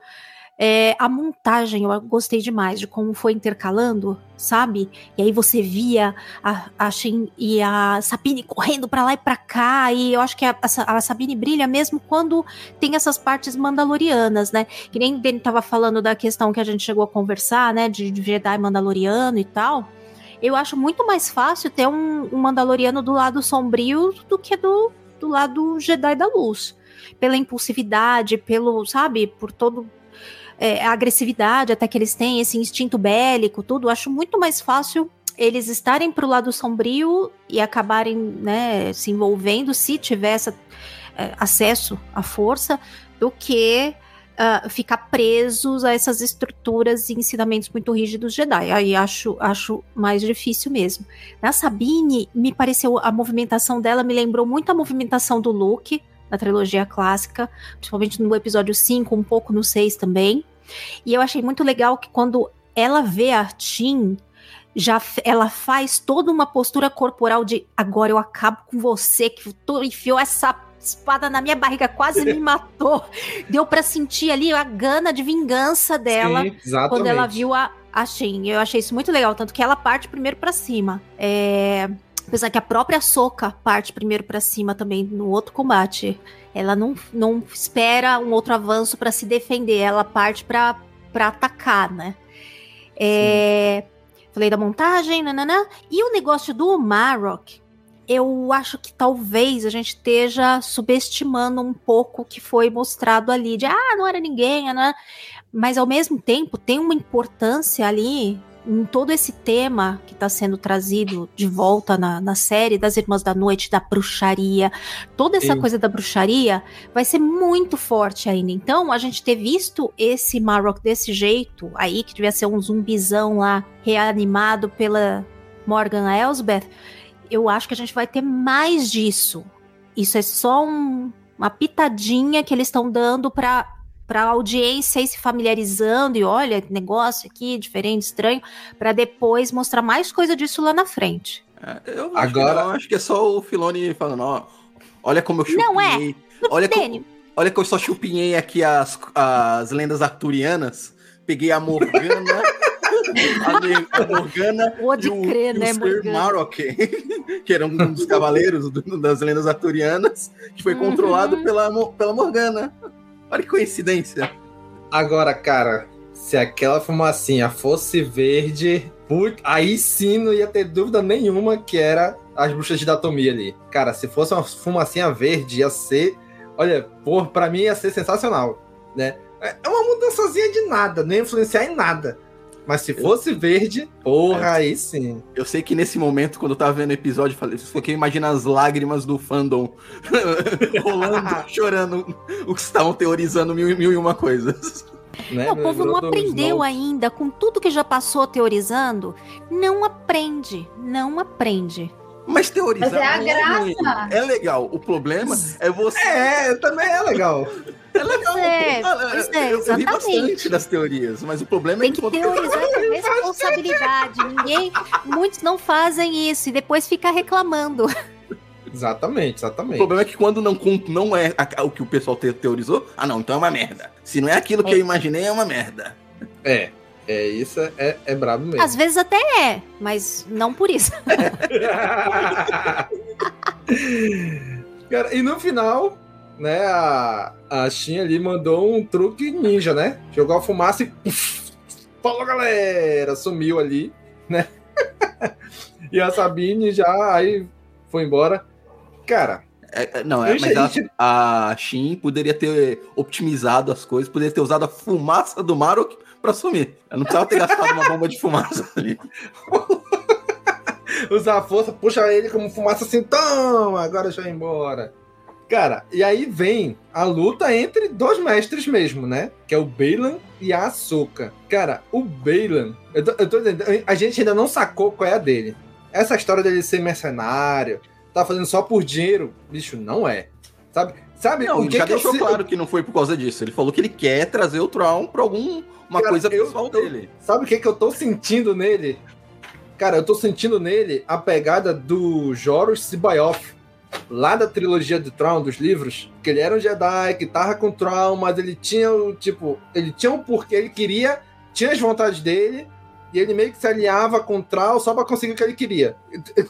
É, a montagem, eu gostei demais de como foi intercalando, sabe? E aí você via a, a Shin e a Sabine correndo pra lá e pra cá, e eu acho que a, a a Sabine brilha mesmo quando tem essas partes mandalorianas, né? Que nem Danny tava falando da questão que a gente chegou a conversar, né? De, de Jedi mandaloriano e tal. Eu acho muito mais fácil ter um, um Mandaloriano do lado sombrio do que do, do lado Jedi da luz. Pela impulsividade, pelo, sabe, por todo. É, a agressividade até que eles têm, esse instinto bélico, tudo. Acho muito mais fácil eles estarem pro lado sombrio e acabarem, né, se envolvendo se tiver é, acesso à força, do que ah, ficar presos a essas estruturas e ensinamentos muito rígidos Jedi. Aí acho, acho mais difícil mesmo. Na Sabine, me pareceu a movimentação dela me lembrou muito a movimentação do Luke na trilogia clássica, principalmente no episódio 5, um pouco no 6 também. E eu achei muito legal que quando ela vê a Tim, já ela faz toda uma postura corporal de agora eu acabo com você, que tu enfiou essa espada na minha barriga, quase me [LAUGHS] matou. Deu pra sentir ali a gana de vingança dela Sim, quando ela viu a, a Shin. Eu achei isso muito legal, tanto que ela parte primeiro pra cima. É, Apesar que a própria Soca parte primeiro pra cima também no outro combate. Ela não, não espera um outro avanço pra se defender, ela parte pra atacar, né? É, Falei da montagem, nananã. E o negócio do Marok, eu acho que talvez a gente esteja subestimando um pouco o que foi mostrado ali. De, ah, não era ninguém, né? Mas ao mesmo tempo tem uma importância ali em todo esse tema que está sendo trazido de volta na, na série das Irmãs da Noite, da bruxaria, toda essa coisa da bruxaria vai ser muito forte ainda. Então, a gente ter visto esse Marrock desse jeito, aí que devia ser um zumbizão lá, reanimado pela Morgan Elsbeth, eu acho que a gente vai ter mais disso. Isso é só um- uma pitadinha que eles estão dando para para a audiência ir se familiarizando e olha, que negócio aqui diferente, estranho, para depois mostrar mais coisa disso lá na frente. Eu acho Agora- que não, acho que é só o Filoni falando, ó, olha como eu chupinhei. Não é. Olha como, olha que eu só chupinhei aqui as, as lendas arturianas. Peguei a Morgana, [LAUGHS] a, Morgana Pode e o, crer, e o né, Sir Morgana? Marok, [LAUGHS] que era um dos cavaleiros do- das lendas arturianas, que foi Uhum. controlado pela, pela Morgana. Olha que coincidência. Agora, cara, se aquela fumacinha fosse verde, put- aí sim não ia ter dúvida nenhuma que era as bruxas de Datomia ali. Cara, se fosse uma fumacinha verde, ia ser. Olha, por, pra mim ia ser sensacional, né? É é uma mudançazinha de nada, não ia influenciar em nada. Mas se fosse verde, porra, aí sim. Eu sei que nesse momento, quando eu tava vendo o episódio, eu falei, só que imagina as lágrimas do fandom [LAUGHS] rolando, [LAUGHS] chorando, o que estavam teorizando mil, mil e uma coisas. Né? Não, o povo não aprendeu ainda, com tudo que já passou teorizando, não aprende, não aprende. Mas teorizar Mas é a graça. ruim, É legal. O problema é você. É, também é legal. É legal. é, Ah, pois eu- é, eu, eu ri bastante das teorias, mas o problema Tem é que. que teorizar com [LAUGHS] responsabilidade. Ninguém, muitos não fazem isso e depois fica reclamando. Exatamente, O exatamente. problema é que quando não, não é o que o pessoal te- teorizou, ah não, então é uma merda. Se não é aquilo que eu imaginei, é uma merda. É, é isso, é, é brabo mesmo. Às vezes até é, mas não por isso. [LAUGHS] Cara, e no final, né, a, a Shin ali mandou um truque ninja, né? Jogou a fumaça e. Puf, falou, galera! Sumiu ali, né? [LAUGHS] e a Sabine já aí foi embora. Cara, É, é, não, é, mas a, a Shin poderia ter optimizado as coisas, poderia ter usado a fumaça do Marok pra sumir. Eu não precisava ter gastado uma bomba de fumaça ali. [LAUGHS] usar a força, puxa ele como fumaça assim, toma, agora já embora. Cara, e aí vem a luta entre dois mestres mesmo, né? Que é o Bailan e a Ahsoka. Cara, o Bailan, eu tô, eu tô a gente ainda não sacou qual é a dele. Essa história dele ser mercenário, tá fazendo só por dinheiro, bicho, não é. Sabe? Sabe Não, o ele que já eu deixou se- claro que não foi por causa disso. Ele falou que ele quer trazer o Traum pra alguma Cara, coisa eu- pessoal eu- dele. Sabe o que, que eu tô sentindo nele? Cara, eu tô sentindo nele a pegada do Joros Sibayoff, lá da trilogia de Traum, dos livros, que ele era um Jedi, que tava com Traum, mas ele tinha o, tipo, ele tinha um porquê, ele queria, tinha as vontades dele, e ele meio que se alinhava com o Traum só pra conseguir o que ele queria. Eu, eu-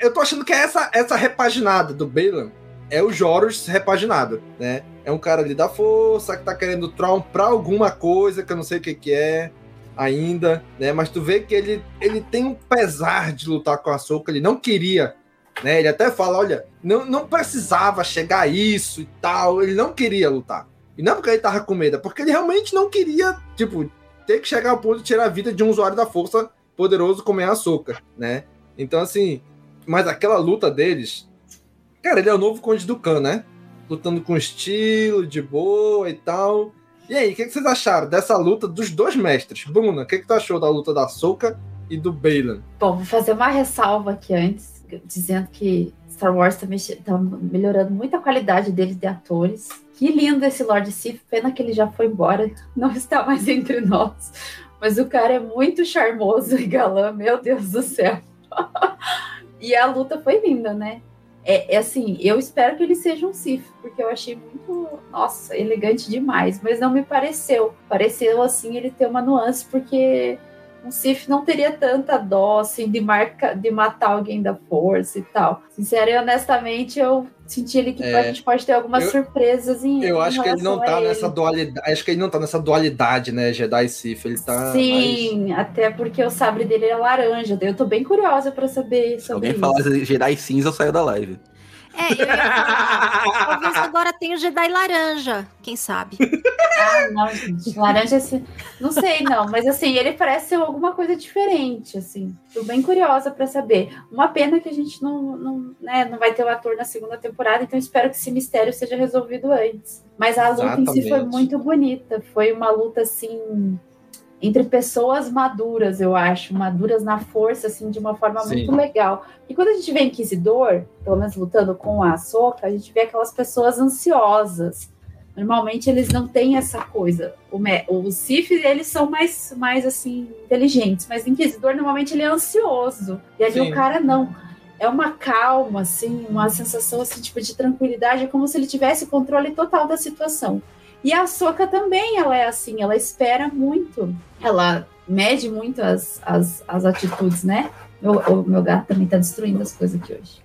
eu tô achando que é essa, essa repaginada do Balan é o Joros repaginado, né? É um cara ali da força, que tá querendo Traum pra alguma coisa, que eu não sei o que que é ainda, né? Mas tu vê que ele, ele tem um pesar de lutar com a Soca, ele não queria, né? Ele até fala, olha, não, não precisava chegar a isso e tal, ele não queria lutar. E não porque ele tava com medo, é porque ele realmente não queria, tipo, ter que chegar ao ponto de tirar a vida de um usuário da força poderoso como é a Soca, né? Então, assim, mas aquela luta deles, cara, ele é o novo Conde do Khan, né? Lutando com estilo, de boa e tal. E aí, o que, que vocês acharam dessa luta dos dois mestres? Bruna, o que, que tu achou da luta da Soca e do Balan? Bom, vou fazer uma ressalva aqui antes, dizendo que Star Wars tá, mexe- tá melhorando muito a qualidade deles de atores. Que lindo esse Lord Sith, pena que ele já foi embora, não está mais entre nós. Mas o cara é muito charmoso e galã, meu Deus do céu. [LAUGHS] e a luta foi linda, né? É, é assim, eu espero que ele seja um Sith, porque eu achei muito, nossa, elegante demais, mas não me pareceu. Pareceu assim ele ter uma nuance, porque um Sif não teria tanta dó assim, de, marca, de matar alguém da força e tal. Sincero e honestamente, eu senti ali que É, a gente pode ter algumas eu- surpresas em Eu em acho que ele não tá ele. nessa dualidade. Acho que ele não tá nessa dualidade, né? Jedi e Sith. Ele tá. Sim, até porque o sabre dele é laranja. daí Eu tô bem curiosa pra saber Se sobre alguém isso. falar Jedi cinza, eu saio da live. É, eu ia falar, [LAUGHS] talvez agora tenha o Jedi laranja, quem sabe? Ah, não, gente, laranja, assim, não sei não, mas assim, ele parece ser alguma coisa diferente, assim. Tô bem curiosa para saber. Uma pena que a gente não, não, né, não vai ter o ator na segunda temporada, então espero que esse mistério seja resolvido antes. Mas a luta Exatamente. em si foi muito bonita, foi uma luta assim entre pessoas maduras, eu acho, maduras na força, assim, de uma forma Sim. muito legal. E quando a gente vê Inquisidor, pelo menos lutando com a Soca, a gente vê aquelas pessoas ansiosas. Normalmente eles não têm essa coisa. O, os Sith, eles são mais, mais assim, inteligentes, mas o Inquisidor, normalmente, ele é ansioso. E ali Sim. o cara não. É uma calma, assim, uma sensação assim, tipo, de tranquilidade, é como se ele tivesse controle total da situação. E a Soca também, ela é assim, ela espera muito, ela mede muito as, as, as atitudes, né? O meu gato também tá destruindo as coisas aqui hoje.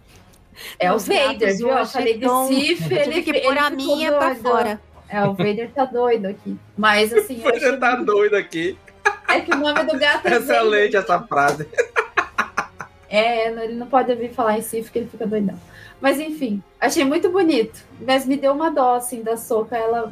É Os o Vader, viu? Eu falei de Sif, ele que pôr a minha pra fora. É, o Vader tá doido aqui. Mas assim. O Vader tá doido aqui. É que o nome do gato é. [LAUGHS] Excelente essa frase. [LAUGHS] É, ele não pode ouvir falar em Sif, porque ele fica doidão. Mas enfim, achei muito bonito. Mas me deu uma dó, assim, da soca. Ela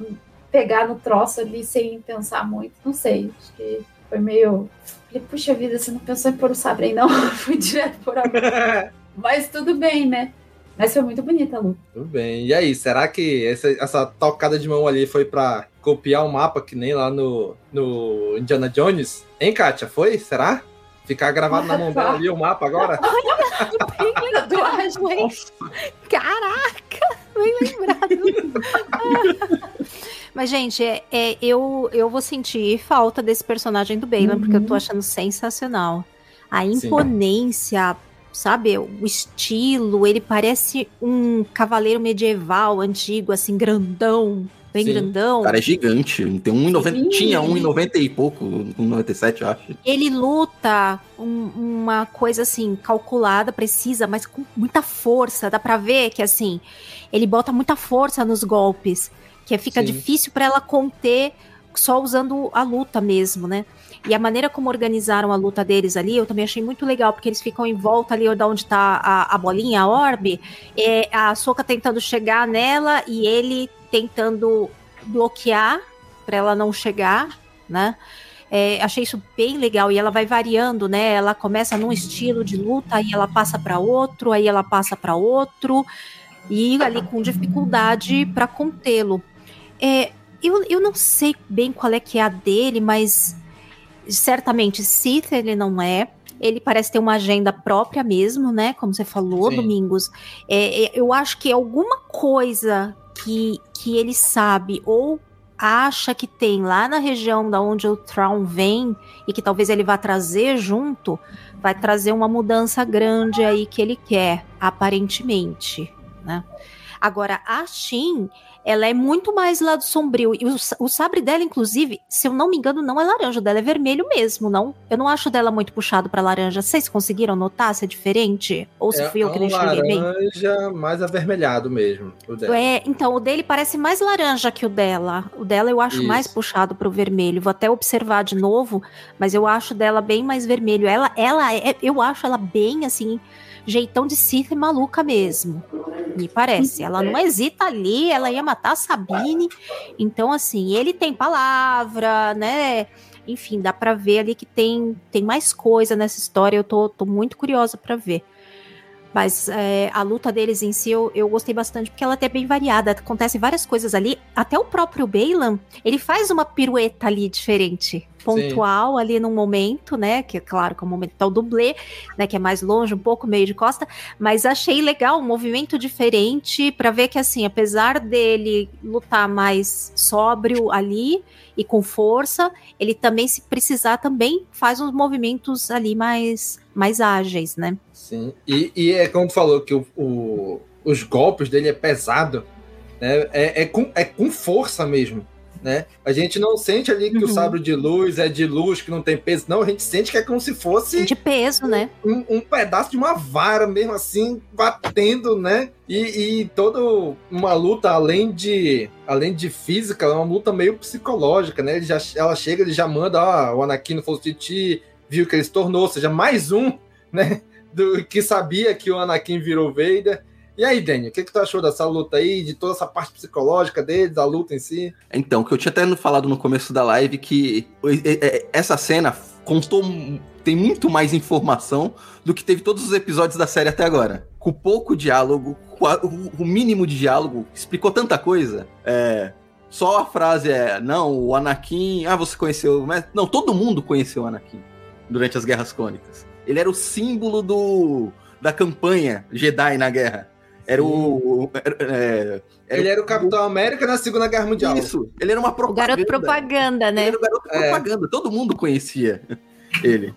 pegar no troço ali sem pensar muito. Não sei, acho que foi meio. Falei, puxa vida, você não pensou em pôr o sabre aí, não? [LAUGHS] Fui direto por agora. [LAUGHS] Mas tudo bem, né? Mas foi muito bonita, Lu. Tudo bem. E aí, será que essa, essa tocada de mão ali foi para copiar o um mapa que nem lá no, no Indiana Jones? Hein, Kátia? Foi? Será? Ficar gravado na mão dela [LAUGHS] ali o mapa agora? Olha, bem Caraca! Bem lembrado. [LAUGHS] Mas, gente, é, é, eu, eu vou sentir falta desse personagem do Balan, uhum. porque eu tô uhum. achando sensacional. A imponência, Sim. sabe? O estilo, ele parece um cavaleiro medieval antigo, assim, grandão, bem Sim. grandão. O cara é gigante. Tem 1,90, tinha 1,90 e pouco, 1,97, eu acho. Ele luta um, uma coisa assim, calculada, precisa, mas com muita força. Dá pra ver que assim, ele bota muita força nos golpes que fica Sim. difícil para ela conter só usando a luta mesmo, né? E a maneira como organizaram a luta deles ali, eu também achei muito legal, porque eles ficam em volta ali de onde tá a, a bolinha, a orbe, é, a Soca tentando chegar nela e ele tentando bloquear para ela não chegar, né? É, achei isso bem legal e ela vai variando, né? Ela começa num estilo de luta, aí ela passa para outro, aí ela passa para outro e ali com dificuldade para contê-lo. É, eu, eu não sei bem qual é que é a dele, mas certamente Sith ele não é. Ele parece ter uma agenda própria mesmo, né? Como você falou, Sim. Domingos. É, é, eu acho que alguma coisa que, que ele sabe ou acha que tem lá na região da onde o Traum vem e que talvez ele vá trazer junto, vai trazer uma mudança grande aí que ele quer, aparentemente, né? Agora, a Shin, ela é muito mais lado sombrio. E o, o, sabre dela, inclusive, se eu não me engano, não é laranja, dela é vermelho mesmo, não? Eu não acho dela muito puxado para laranja. Vocês conseguiram notar se é diferente? Ou se é, fui eu que não enxerguei bem? laranja mais avermelhado mesmo, o dela. É, então, o dele parece mais laranja que o dela. O dela eu acho Isso. mais puxado pro vermelho. Vou até observar de novo, mas eu acho dela bem mais vermelho. Ela, ela é, eu acho ela bem, assim jeitão de Sith maluca mesmo. Me parece. Ela não hesita ali, ela ia matar a Sabine. Então, assim, ele tem palavra, né? Enfim, dá para ver ali que tem, tem mais coisa nessa história. Eu tô, tô muito curiosa para ver. Mas é, a luta deles em si eu, eu, gostei bastante, porque ela é bem variada. Acontece várias coisas ali. Até o próprio Balan, ele faz uma pirueta ali diferente. Pontual Sim. ali num momento, né? Que é claro que é o momento tá o dublê, né? Que é mais longe, um pouco meio de costa. Mas achei legal, um movimento diferente para ver que, assim, apesar dele lutar mais sóbrio ali e com força, ele também, se precisar, também faz uns movimentos ali mais, mais ágeis, né? Sim, e, e é como tu falou, que o, o, os golpes dele é pesado, né? É, é, com, é com força mesmo. Né? A gente não sente ali que uhum. o sabre de luz é de luz, que não tem peso, não, a gente sente que é como se fosse de peso, um, né? Um, um, pedaço de uma vara mesmo assim, batendo, né? E, e toda uma luta além de além de física, é uma luta meio psicológica, né? Ele já, ela chega, ele já manda, ó, o Anakin não fosse de ti, viu que ele se tornou, ou seja, mais um, né? do que sabia que o Anakin virou Vader. E aí, Daniel, o que, que tu achou dessa luta aí, de toda essa parte psicológica deles, da luta em si? Então, que eu tinha até falado no começo da live que essa cena constou tem muito mais informação do que teve todos os episódios da série até agora. Com pouco diálogo, com o mínimo de diálogo, explicou tanta coisa. É, só a frase é: não, o Anakin. Ah, você conheceu. Mas, não, todo mundo conheceu o Anakin durante as Guerras Clônicas. Ele era o símbolo do, da campanha Jedi na guerra. Era o. Era, é, era ele era o Capitão América na Segunda Guerra Mundial. Isso. Ele era uma propaganda. O garoto propaganda, né? Ele era o garoto é. propaganda. Todo mundo conhecia ele.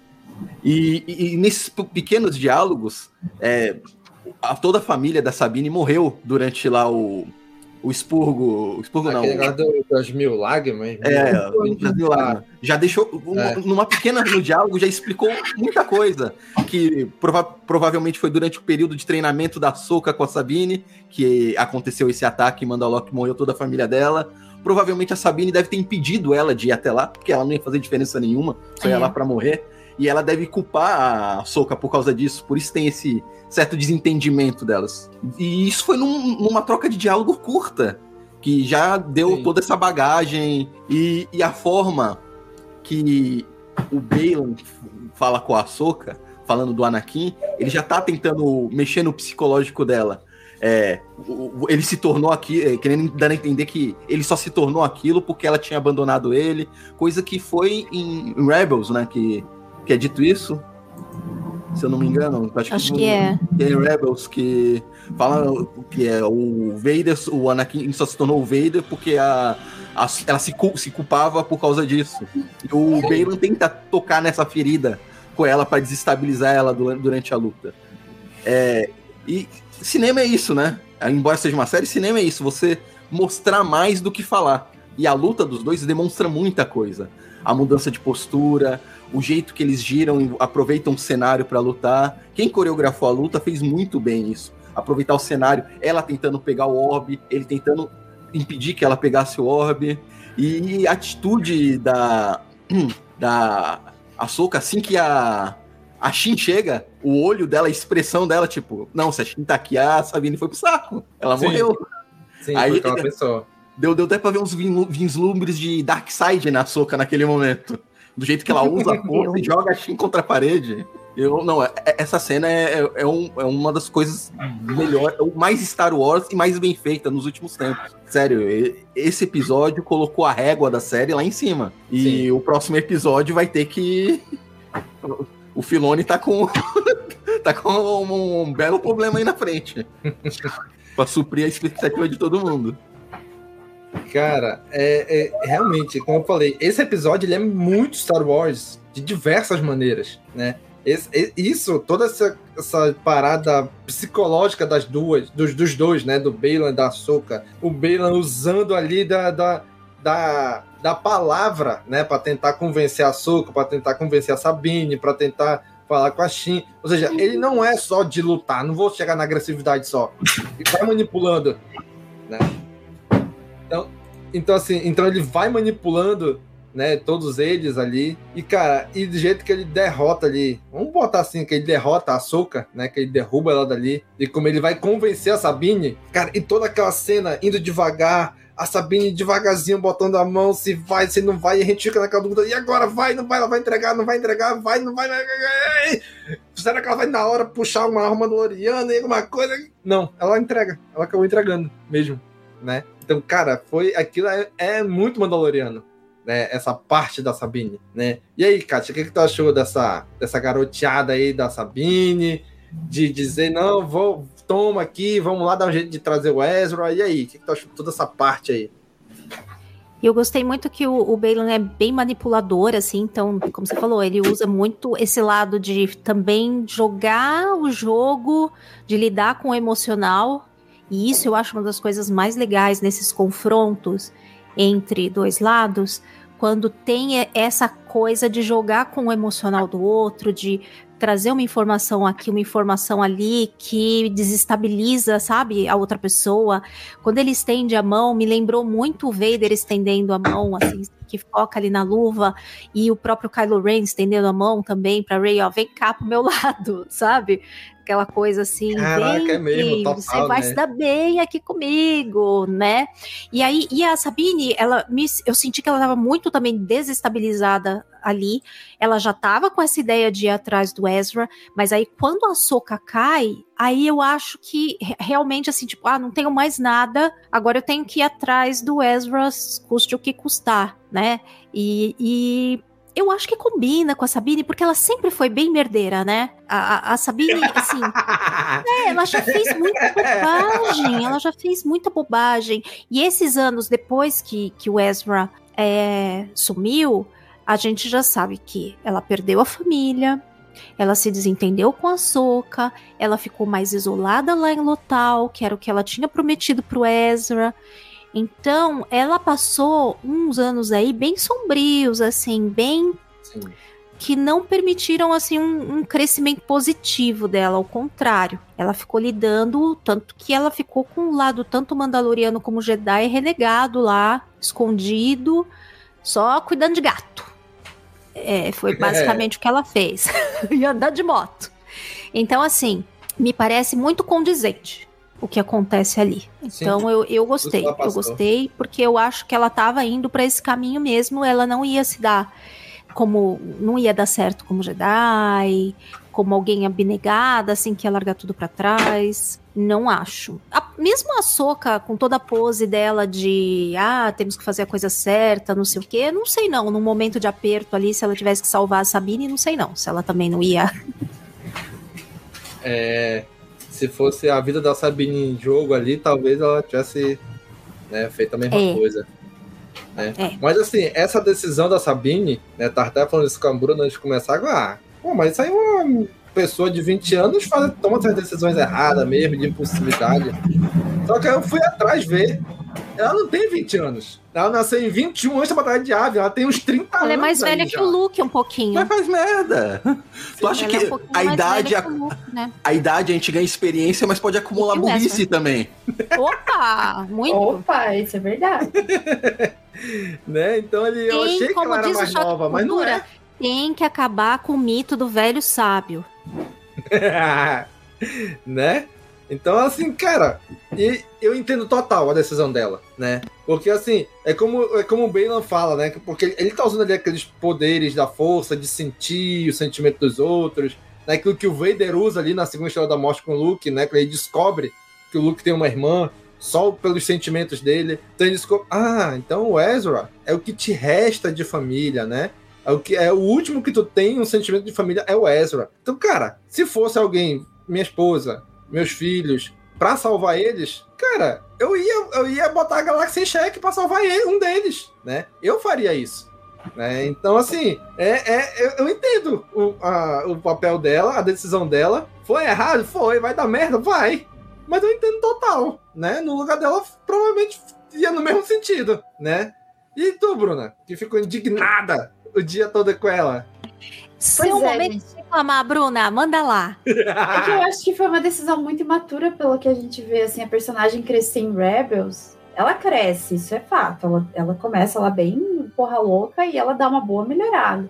E, e, e nesses pequenos diálogos, é, a, toda a família da Sabine morreu durante lá o, o expurgo. O expurgo Aquele não. Do, das mil lágrimas. É, das mil lágrimas. Já deixou. É. Numa pequena no diálogo, já explicou muita coisa. Que prova provavelmente foi durante o período de treinamento da Soca com a Sabine, que aconteceu esse ataque e Mandalorian morreu toda a família dela. Provavelmente a Sabine deve ter impedido ela de ir até lá, porque ela não ia fazer diferença nenhuma, só ia é. lá para morrer. E ela deve culpar a Soca por causa disso, por isso tem esse certo desentendimento delas. E isso foi num, numa troca de diálogo curta, que já deu Sim. toda essa bagagem e, e, a forma que o Balin fala com a Soca, falando do Anakin, ele já tá tentando mexer no psicológico dela. É, ele se tornou aqui, é, querendo dar a entender que ele só se tornou aquilo porque ela tinha abandonado ele, coisa que foi em Rebels, né? Que, que é dito isso. Se eu não me engano, acho, acho que, que é. Que é em Rebels que fala que é o Vader, o Anakin só se tornou o Vader porque a, a ela se, se culpava por causa disso. E o Balin tenta tocar nessa ferida com ela para desestabilizar ela durante a luta. É, e cinema é isso, né? Embora seja uma série, cinema é isso. Você mostrar mais do que falar. E a luta dos dois demonstra muita coisa. A mudança de postura, o jeito que eles giram e aproveitam o cenário para lutar. Quem coreografou a luta fez muito bem isso. Aproveitar o cenário, ela tentando pegar o orbe, ele tentando impedir que ela pegasse o orbe. E a atitude da [CLEARS THROAT] da Ahsoka assim que a a Shin chega, o olho dela, a expressão dela, tipo, não, se a Shin tá aqui, a Sabine foi pro saco. Ela Sim. morreu. Sim, Aí, foi aquela pessoa. Deu, deu até pra ver uns vislumbres de Dark Side na Soca naquele momento. Do jeito que ela [LAUGHS] usa a força e joga a Shin contra a parede. Eu, não, é, é, essa cena é, é, é, um, é uma das coisas melhores, é mais Star Wars e mais bem feita nos últimos tempos. Sério, esse episódio colocou a régua da série lá em cima. E Sim. o próximo episódio vai ter que [LAUGHS] o Filone tá com [LAUGHS] tá com um, um, belo problema aí na frente para suprir a expectativa de todo mundo. Cara, é, é, realmente, como eu falei, esse episódio ele é muito Star Wars de diversas maneiras, né? Esse, isso, toda essa, essa parada psicológica das duas, dos, dos dois, né? Do Balan e da Soka. O Balan usando ali da, da, da da palavra, né, para tentar convencer a Soka, para tentar convencer a Sabine, para tentar falar com a Shin. Ou seja, ele não é só de lutar, não vou chegar na agressividade só. Ele vai manipulando, né? Então, então assim, então ele vai manipulando, né, todos eles ali. E cara, e do jeito que ele derrota ali, vamos botar assim que ele derrota a Soka, né, que ele derruba ela dali, e como ele vai convencer a Sabine, cara, e toda aquela cena indo devagar, a Sabine devagarzinho botando a mão, se vai, se não vai, e a gente fica naquela dúvida, e agora vai, não vai, ela vai entregar, não vai entregar, vai, não vai, será que ela vai na hora puxar uma arma do Loriana e alguma coisa? Não, ela entrega, ela acabou entregando mesmo, né? Então, cara, foi, aquilo é, é muito Mandaloriano, né, essa parte da Sabine, né? E aí, Kátia, o que, que tu achou dessa, dessa garoteada aí da Sabine, de dizer, não, vou, toma aqui, vamos lá dar um jeito de trazer o Ezra. E aí, o que, que tu achou de toda essa parte aí? Eu gostei muito que o, o Balin é bem manipulador, assim, então, como você falou, ele usa muito esse lado de também jogar o jogo, de lidar com o emocional, e isso eu acho uma das coisas mais legais nesses confrontos entre dois lados, quando tem essa coisa de jogar com o emocional do outro, de trazer uma informação aqui, uma informação ali que desestabiliza, sabe, a outra pessoa. Quando ele estende a mão, me lembrou muito o Vader estendendo a mão, assim, que foca ali na luva, e o próprio Kylo Ren estendendo a mão também para Rey, ó, vem cá pro meu [LAUGHS] lado, sabe? aquela coisa assim, Caraca, vem é mesmo, total, você vai né? se dar bem aqui comigo, né? E aí, e a Sabine, ela me, eu senti que ela estava muito também desestabilizada ali. Ela já estava com essa ideia de ir atrás do Ezra, mas aí quando a Soca cai, aí eu acho que re- realmente assim, tipo, ah, não tenho mais nada, agora eu tenho que ir atrás do Ezra, custe o que custar, né? E, e eu acho que combina com a Sabine, porque ela sempre foi bem merdeira, né? A, a, a Sabine, assim. [LAUGHS] é, ela já fez muita bobagem. Ela já fez muita bobagem. E esses anos depois que, que o Ezra é, sumiu, a gente já sabe que ela perdeu a família. Ela se desentendeu com a Soca, ela ficou mais isolada lá em Lotal, que era o que ela tinha prometido pro Ezra. Então, ela passou uns anos aí bem sombrios, assim, bem que não permitiram assim um, um crescimento positivo dela, ao contrário, ela ficou lidando tanto que ela ficou com o lado tanto mandaloriano como Jedi renegado lá, escondido, só cuidando de gato. É, foi basicamente o que ela fez [LAUGHS] e andar de moto. Então assim, me parece muito condizente o que acontece ali. Então eu, eu gostei, eu gostei porque eu acho que ela estava indo para esse caminho mesmo, ela não ia se dar como não ia dar certo como Jedi, como alguém abnegada, assim que ia largar tudo pra trás. Não acho. A- mesmo a Soca com toda a pose dela de ah, temos que fazer a coisa certa, não sei o quê, não sei não. Num momento de aperto ali, se ela tivesse que salvar a Sabine, não sei não. Se ela também não ia. [LAUGHS] É, se fosse a vida da Sabine em jogo ali, talvez ela tivesse né, feito a mesma É. coisa. né? É. Mas assim, essa decisão da Sabine, né? Tava até falando isso com a Bruna antes de começar, ah, pô, mas isso aí é uma pessoa de 20 anos faz, toma essas decisões erradas mesmo, de impulsividade. Só que eu fui atrás ver. Ela não tem 20 anos. Ela nasceu em 21 antes da Batalha de Ave. Ela tem uns 30 anos. Ela é mais velha já. que o Luke um pouquinho. Mas faz merda. [LAUGHS] Tu acha Ela é que um a idade, a, que Luke, né? a idade a gente ganha experiência, mas pode acumular burrice também. Opa! Muito. Opa, isso é verdade. [LAUGHS] Né? Então ele, eu Tem, achei que ela era mais nova, mas não é. Tem que acabar com o mito do velho sábio. [LAUGHS] né? Então, assim, cara, e eu entendo total a decisão dela, né? Porque, assim, é como, é como o Balan fala, né? Porque ele tá usando ali aqueles poderes da força, de sentir o sentimento dos outros, né? Aquilo que o Vader usa ali na segunda história da morte com o Luke, né? Que ele descobre que o Luke tem uma irmã só pelos sentimentos dele. Então ele descobre, ah, então o Ezra é o que te resta de família, né? É o, que, é o último que tu tem um sentimento de família é o Ezra. Então, cara, se fosse alguém, minha esposa, meus filhos, pra salvar eles, cara, eu ia, eu ia botar a galáxia em xeque pra salvar ele, um deles, né? Eu faria isso. Né? Então, assim, é, é, eu entendo o, a- o papel dela, a decisão dela. Foi errado? Foi. Vai dar merda? Vai. Mas eu entendo total, né? No lugar dela, provavelmente ia no mesmo sentido, né? E tu, Bruna, que ficou indignada o dia todo com ela? Seu Pois é, momento gente. de reclamar, Bruna, manda lá. É que eu acho que foi uma decisão muito imatura pelo que a gente vê, assim, a personagem crescer em Rebels. Ela cresce, isso é fato. Ela, ela começa lá bem porra louca e ela dá uma boa melhorada.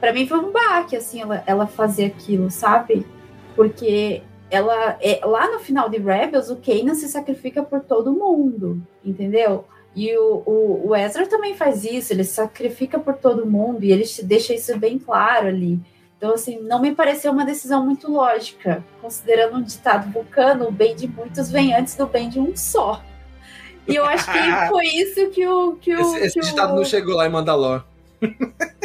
Pra mim foi um baque, assim, ela, ela fazer aquilo, sabe? Porque ela é, lá no final de Rebels, o Kanan se sacrifica por todo mundo, entendeu? E o, o, o Ezra também faz isso, ele sacrifica por todo mundo e ele deixa isso bem claro ali. Então, assim, não me pareceu uma decisão muito lógica, considerando um ditado vulcano, o bem de muitos vem antes do bem de um só. E eu acho que [LAUGHS] foi isso que o. Que o Esse, esse que ditado o... não chegou lá em Mandalor. [LAUGHS]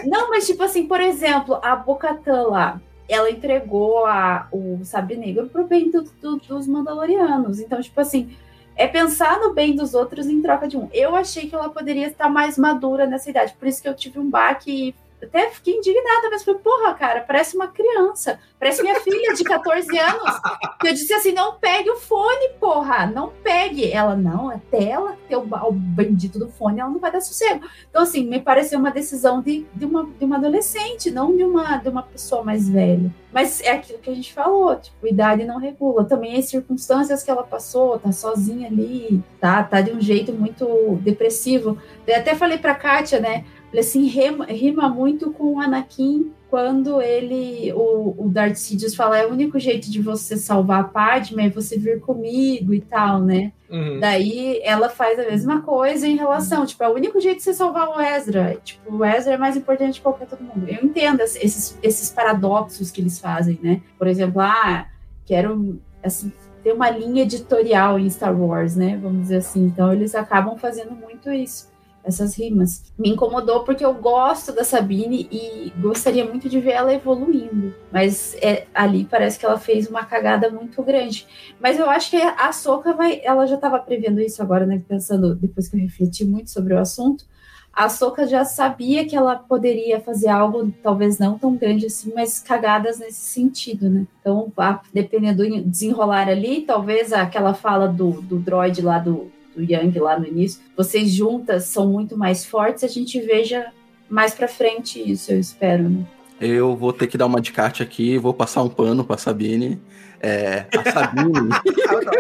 Não, mas tipo assim, por exemplo, a Bocatã lá, ela entregou a, o Sabre Negro pro bem do- do- dos Mandalorianos. Então, tipo assim, é pensar no bem dos outros em troca de um. Eu achei que ela poderia estar mais madura nessa idade, por isso que eu tive um baque e até fiquei indignada, mas falei, porra, cara, parece uma criança, parece minha filha de 14 anos. Eu disse assim: não pegue o fone, porra, não pegue. Ela, não, até ela ter o, o bendito do fone, ela não vai dar sossego. Então, assim, me pareceu uma decisão de, de, uma, de uma adolescente, não de uma, de uma pessoa mais velha. Mas é aquilo que a gente falou, tipo, idade não regula. Também as circunstâncias que ela passou, tá sozinha ali, tá, tá de um jeito muito depressivo. Eu até falei pra Kátia, né? Ele assim rima, rima muito com o Anakin quando ele, o, o Darth Sidious fala, é o único jeito de você salvar a Padme é você vir comigo e tal, né? Uhum. Daí ela faz a mesma coisa em relação, tipo, é o único jeito de você salvar o Ezra. Tipo, o Ezra é mais importante que qualquer todo mundo. Eu entendo esses, esses paradoxos que eles fazem, né? Por exemplo, ah, quero assim, ter uma linha editorial em Star Wars, né? Vamos dizer assim. Então eles acabam fazendo muito isso essas rimas. Me incomodou porque eu gosto da Sabine e gostaria muito de ver ela evoluindo. Mas é, ali parece que ela fez uma cagada muito grande. Mas eu acho que a Soca vai. Ela já estava prevendo isso agora, né? Pensando, depois que eu refleti muito sobre o assunto. A Soca já sabia que ela poderia fazer algo, talvez não tão grande assim, mas cagadas nesse sentido, né? Então, a, dependendo do desenrolar ali, talvez aquela fala do, do droid lá do, do Yang lá no início, vocês juntas são muito mais fortes, a gente veja mais para frente isso, eu espero, né? Eu vou ter que dar uma de carte aqui, vou passar um pano pra Sabine. É, a Sabine. [LAUGHS]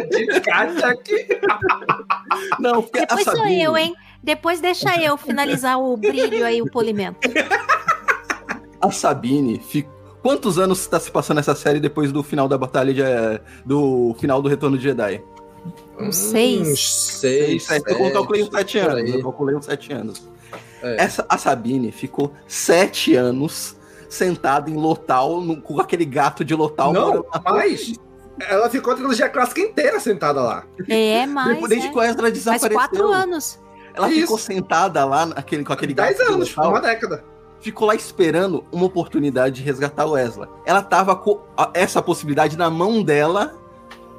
de aqui. [LAUGHS] Não, porque Depois a sou Sabine. eu, hein? Depois deixa eu finalizar o brilho aí, o polimento. A Sabine fica. Quantos anos está se passando essa série depois do final da batalha de, do final do Retorno de Jedi? Uns seis. Uns seis, sete. sete, Eu calculei uns sete anos. Eu calculei uns sete anos. É. Essa, a Sabine ficou sete anos sentada em Lotal, no- com aquele gato de Lotal. Não, mas ela ficou a trilogia clássica inteira sentada lá. É, mais. Desde é. que o Ezra Faz desapareceu. quatro anos. Ela Isso. ficou sentada lá naquele, com aquele Dez gato de anos, Lotal. uma década. ficou lá esperando uma oportunidade de resgatar o Ezra. Ela tava com essa possibilidade na mão dela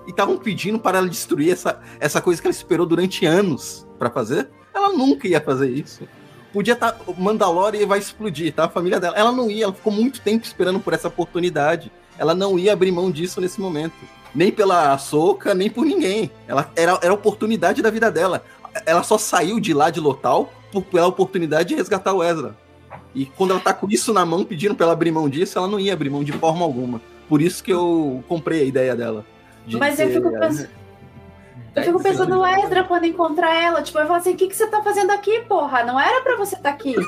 e estavam pedindo para ela destruir essa, essa coisa que ela esperou durante anos pra fazer. Ela nunca ia fazer isso. Podia estar. o Mandalorian vai explodir, tá? A família dela. Ela não ia, ela ficou muito tempo esperando por essa oportunidade. Ela não ia abrir mão disso nesse momento. Nem pela Soca, nem por ninguém. Ela era, era a oportunidade da vida dela. Ela só saiu de lá de Lotal por- pela oportunidade de resgatar o Ezra. E quando ela tá com isso na mão, pedindo pra ela abrir mão disso, ela não ia abrir mão de forma alguma. Por isso que eu comprei a ideia dela. De Mas eu fico pensando. Eu fico pensando no Ezra quando encontrar ela, tipo, eu falo assim, o que, que você tá fazendo aqui, porra? Não era pra você estar aqui. [LAUGHS]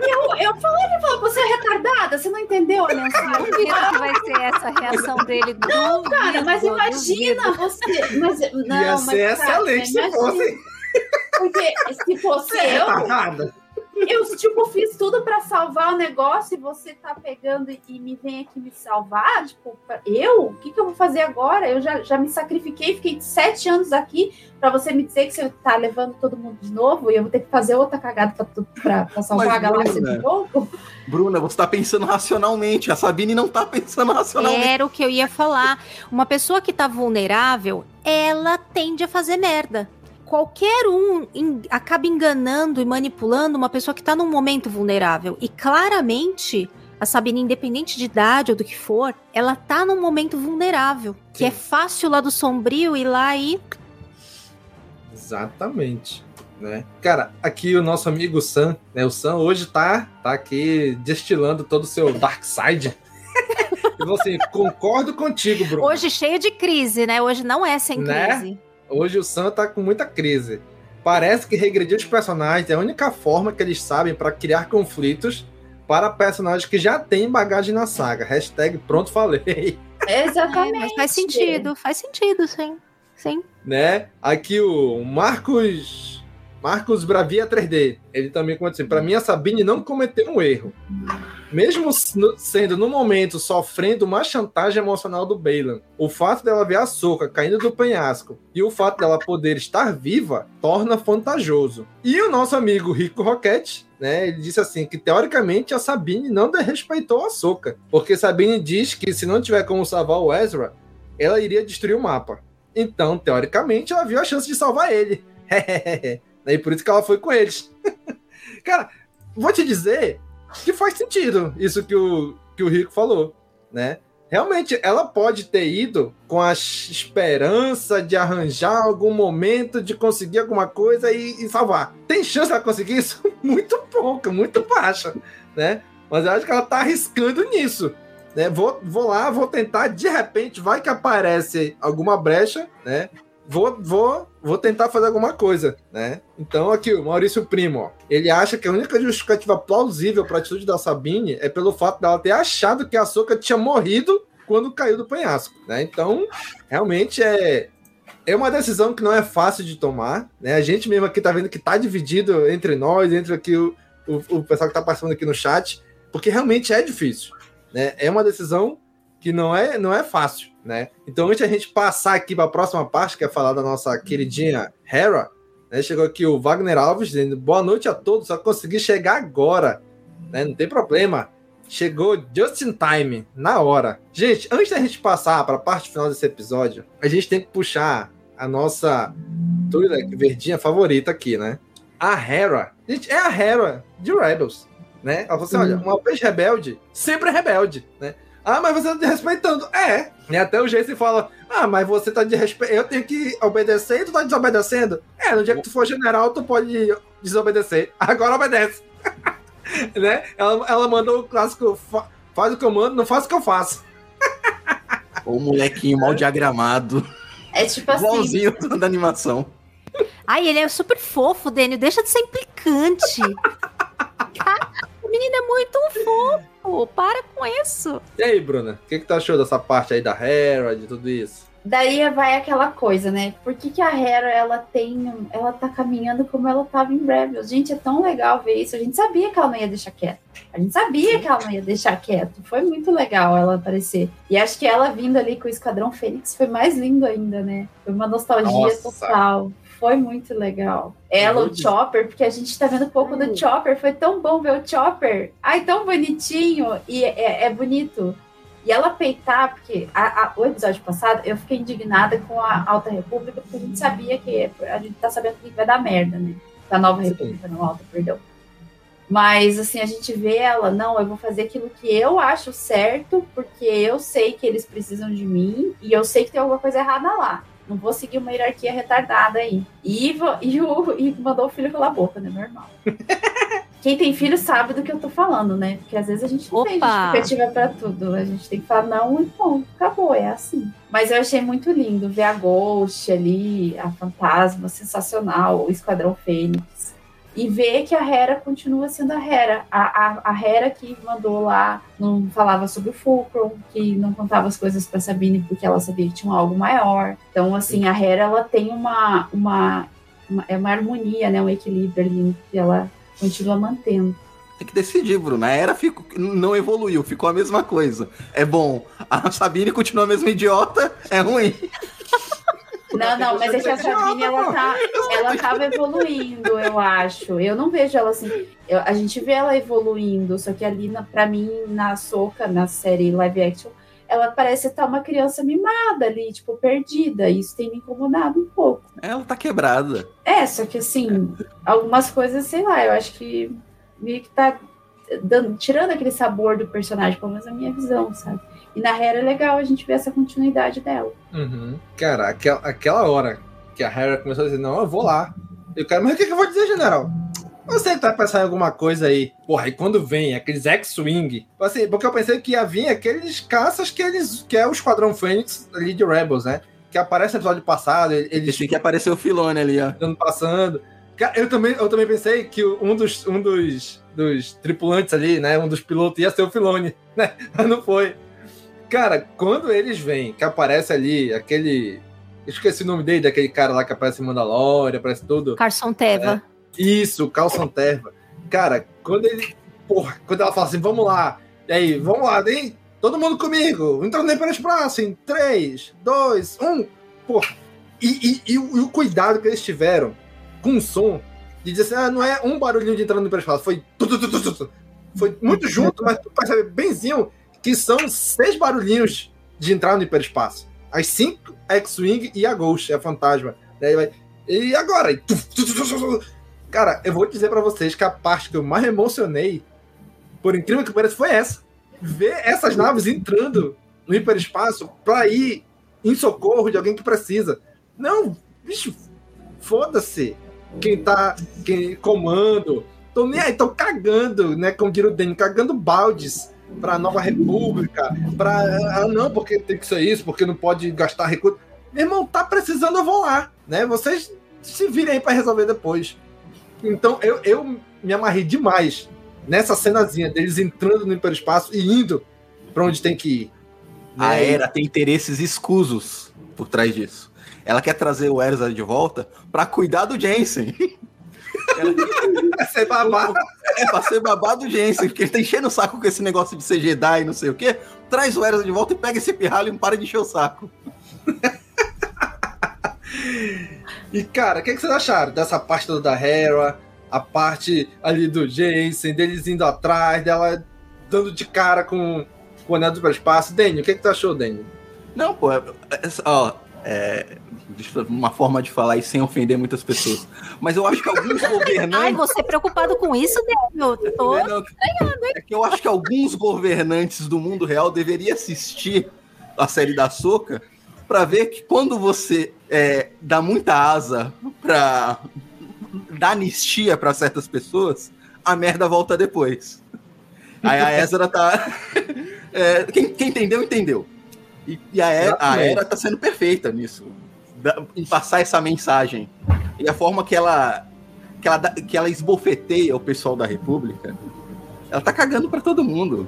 E eu, eu falei, ele falou, você é retardada, você não entendeu a mensagem. Duvido que vai ser essa reação dele. Não, cara, mas imagina duvido. você. Mas, não, Ia mas, ser cara, excelente se fosse. Porque se fosse eu, Retardada. Eu, tipo, fiz tudo pra salvar o negócio e você tá pegando e, e me vem aqui me salvar? Tipo, pra- eu? O que, que eu vou fazer agora? Eu já, já me sacrifiquei, fiquei sete anos aqui pra você me dizer que você tá levando todo mundo de novo e eu vou ter que fazer outra cagada pra, tu- pra, pra salvar Mas, a galáxia Bruna, de novo? Bruna, você tá pensando racionalmente. A Sabine não tá pensando racionalmente. Era o que eu ia falar. Uma pessoa que tá vulnerável, ela tende a fazer merda. Qualquer um acaba enganando e manipulando uma pessoa que tá num momento vulnerável. E claramente, a Sabine, independente de idade ou do que for, ela tá num momento vulnerável. Que é fácil lá do sombrio ir lá e. Exatamente. Né? Cara, aqui o nosso amigo Sam, né? O Sam hoje tá, tá aqui destilando todo o seu dark side. [LAUGHS] e você, concordo contigo, Bruno. Hoje cheio de crise, né? Hoje não é sem Né? crise. Hoje o Sam tá com muita crise. Parece que regredir os personagens é a única forma que eles sabem para criar conflitos para personagens que já têm bagagem na saga. Hashtag pronto falei. Exatamente. É, mas faz sentido, faz sentido, sim. Sim. né? Aqui o Marcos Marcos Bravia 3D. Ele também comentou assim: para mim a Sabine não cometeu um erro. Mesmo sendo no momento sofrendo uma chantagem emocional do Bailan, o fato dela ver a Soca caindo do penhasco e o fato dela poder estar viva torna vantajoso. E o nosso amigo Rico Roquette, né, ele disse assim que teoricamente a Sabine não desrespeitou a Soca, porque Sabine diz que se não tiver como salvar o Ezra, ela iria destruir o mapa. Então, teoricamente, ela viu a chance de salvar ele. [LAUGHS] e por isso que ela foi com eles. [LAUGHS] Cara, vou te dizer que faz sentido isso que o, que o Rico falou, né? Realmente, ela pode ter ido com a esperança de arranjar algum momento de conseguir alguma coisa e, e salvar. Tem chance dela conseguir isso? [LAUGHS] Muito pouca, muito baixa, né? Mas eu acho que ela tá arriscando nisso. Né? Vou, vou lá, vou tentar, de repente, vai que aparece alguma brecha, né? Vou, vou, vou tentar fazer alguma coisa, né? Então aqui, o Maurício Primo, ó, ele acha que a única justificativa plausível para a atitude da Sabine é pelo fato dela ter achado que a Soca tinha morrido quando caiu do penhasco, né? Então, realmente é é uma decisão que não é fácil de tomar, né? A gente mesmo aqui tá vendo que tá dividido entre nós, entre aqui o, o, o pessoal que tá participando aqui no chat, porque realmente é difícil, né? É uma decisão que não é, não é fácil, né? Então, antes a gente passar aqui para a próxima parte, que é falar da nossa queridinha Hera, né? Chegou aqui o Wagner Alves dizendo boa noite a todos, só consegui chegar agora, né? Não tem problema. Chegou just in time, na hora. Gente, antes da gente passar para a parte final desse episódio, a gente tem que puxar a nossa Twi'lek verdinha favorita aqui, né? A Hera. Gente, é a Hera de Rebels, né? Ela falou assim, olha, uma vez rebelde, sempre é rebelde, né? Ah, mas você tá desrespeitando. É. E até o Jace fala, ah, mas você tá desrespeitando, eu tenho que obedecer e tu tá desobedecendo? É, no dia que tu for general, tu pode desobedecer. [LAUGHS] Agora obedece. [LAUGHS] né? Ela, ela mandou o clássico, faz o que eu mando, não faz o que eu faço. o molequinho mal [LAUGHS] diagramado. É tipo assim. Igualzinho da animação. Ai, ele é super fofo, Daniel. Deixa de ser implicante. o menino é muito fofo. Para com isso. E aí, Bruna? O que, que tu achou dessa parte aí da Hera, de tudo isso? Daí vai aquela coisa, né? Por que, que a Hera ela tem. Ela tá caminhando como ela tava em Rebels? Gente, é tão legal ver isso. A gente sabia que ela não ia deixar quieto. A gente sabia que ela não ia deixar quieto. Foi muito legal ela aparecer. E acho que ela vindo ali com o Esquadrão Fênix foi mais lindo ainda, né? Foi uma nostalgia Nossa. total. Foi muito legal. Ela, o Chopper, porque a gente tá vendo um pouco do Chopper. Foi tão bom ver o Chopper. Ai, tão bonitinho. E é, é bonito e ela peitar, porque a, a, o episódio passado eu fiquei indignada com a Alta República, porque a gente sabia que. A gente tá sabendo que vai dar merda, né? Da Nova Sim. República, não Alta, perdão. Mas, assim, a gente vê ela, não, eu vou fazer aquilo que eu acho certo, porque eu sei que eles precisam de mim e eu sei que tem alguma coisa errada lá. Não vou seguir uma hierarquia retardada aí. E, e, o, e mandou o filho pela boca, né? Normal. [LAUGHS] quem tem filho sabe do que eu tô falando, né? Porque às vezes a gente não Opa. tem justificativa pra tudo. A gente tem que falar não e ponto, acabou, é assim. Mas eu achei muito lindo ver a Ghost ali, a Fantasma, sensacional, o Esquadrão Fênix. E ver que a Hera continua sendo a Hera. A, a, a Hera que mandou lá, não falava sobre o Fulcrum, que não contava as coisas para Sabine porque ela sabia que tinha algo maior. Então, assim, a Hera, ela tem uma, uma, uma, é uma harmonia, né? Um equilíbrio ali que ela continua mantendo. Tem que decidir, Bruno. A era ficou, não evoluiu, ficou a mesma coisa. É bom. A Sabine continua a mesma idiota, é ruim. Não, não, mas é que a Sabine ela tá, ela [LAUGHS] tava evoluindo, eu acho. Eu não vejo ela assim. Eu, a gente vê ela evoluindo, só que ali, na, pra mim, na Soca, na série live action, ela parece estar uma criança mimada ali, tipo, perdida. Isso tem me incomodado um pouco. Ela tá quebrada. É, só que assim, algumas coisas, sei lá, eu acho que meio que tá dando, tirando aquele sabor do personagem, pelo menos a minha visão, sabe? E na Hera é legal a gente ver essa continuidade dela. Uhum. Cara, aquela, aquela hora que a Hera começou a dizer, não, eu vou lá. E o cara, mas o que, que eu vou dizer, general? Você tá pensando em alguma coisa aí. Porra, e quando vem aqueles X-Wing. Assim, porque eu pensei que ia vir aqueles caças que eles. que é o Esquadrão Fênix ali de Rebels, né? Que aparece no episódio passado. Eles. Tem que aparecer o Filone ali, ó. Ano passando. Eu também, eu também pensei que um dos, um dos, dos tripulantes ali, né? Um dos pilotos ia ser o Filone, [LAUGHS] né? Mas não foi. Cara, quando eles vêm, que aparece ali aquele. Esqueci o nome dele, daquele cara lá que aparece em Mandalorian, aparece tudo. Carson Teva. É, isso, Calção Terva. Cara, quando ele. Porra, quando ela fala assim, vamos lá. E aí, vamos lá, hein? Todo mundo comigo. Entrando nem pelos braços em 3, 2, 1. Porra. E, e, e, o, e, o cuidado que eles tiveram com o som de dizer assim, ah, não é um barulhinho de entrando no hiperespaço, foi. Foi muito junto, mas tu percebe benzinho que são seis barulhinhos de entrar no hiperespaço. As cinco X-Wing e a Ghost, a fantasma. E agora? E, Cara, eu vou dizer para vocês que a parte que eu mais emocionei, por incrível que pareça, foi essa. Ver essas naves entrando no hiperespaço pra ir em socorro de alguém que precisa. Não, bicho, foda-se quem tá quem comando. Tô nem aí, tô cagando, né? Como diria o Dani, cagando baldes pra Nova República, pra. Ah, não, porque tem que ser isso, porque não pode gastar recursos. meu irmão, tá precisando, eu vou lá, né? Vocês se virem aí pra resolver depois. Então eu, eu me amarrei demais nessa cenazinha deles entrando no hiperespaço e indo pra onde tem que ir. A né? Era tem interesses escusos por trás disso. Ela quer trazer o Erza de volta pra cuidar do Jensen. [LAUGHS] Ela [LAUGHS] Pra ser babá. É pra ser babá do Jensen, porque ele tá enchendo o saco com esse negócio de ser Jedi e não sei o quê. Traz o Erza de volta e pega esse pirralho e não para de encher o saco. E, cara, o que, que vocês acharam dessa parte da Hera, a parte ali do Jensen, deles indo atrás, dela dando de cara com, com o anel do espaço? Daniel, o que, que tu achou, Daniel? Não, pô, é, é- ó, é, uma forma de falar isso sem ofender muitas pessoas. Mas eu acho que alguns [LAUGHS] Ai, governantes. você preocupado com isso, Daniel? Tô É, não, estranhando, hein? É que eu acho que alguns governantes do mundo real deveriam assistir a série da Soca para ver que quando você é, dá muita asa pra dar anistia para certas pessoas, a merda volta depois. Aí a Ezra tá. [LAUGHS] é, quem, quem entendeu, entendeu. E, e a, Era, a. Era tá sendo perfeita nisso. da- em passar essa mensagem. E a forma que ela. Que ela, que ela esbofeteia o pessoal da República. Ela tá cagando pra todo mundo.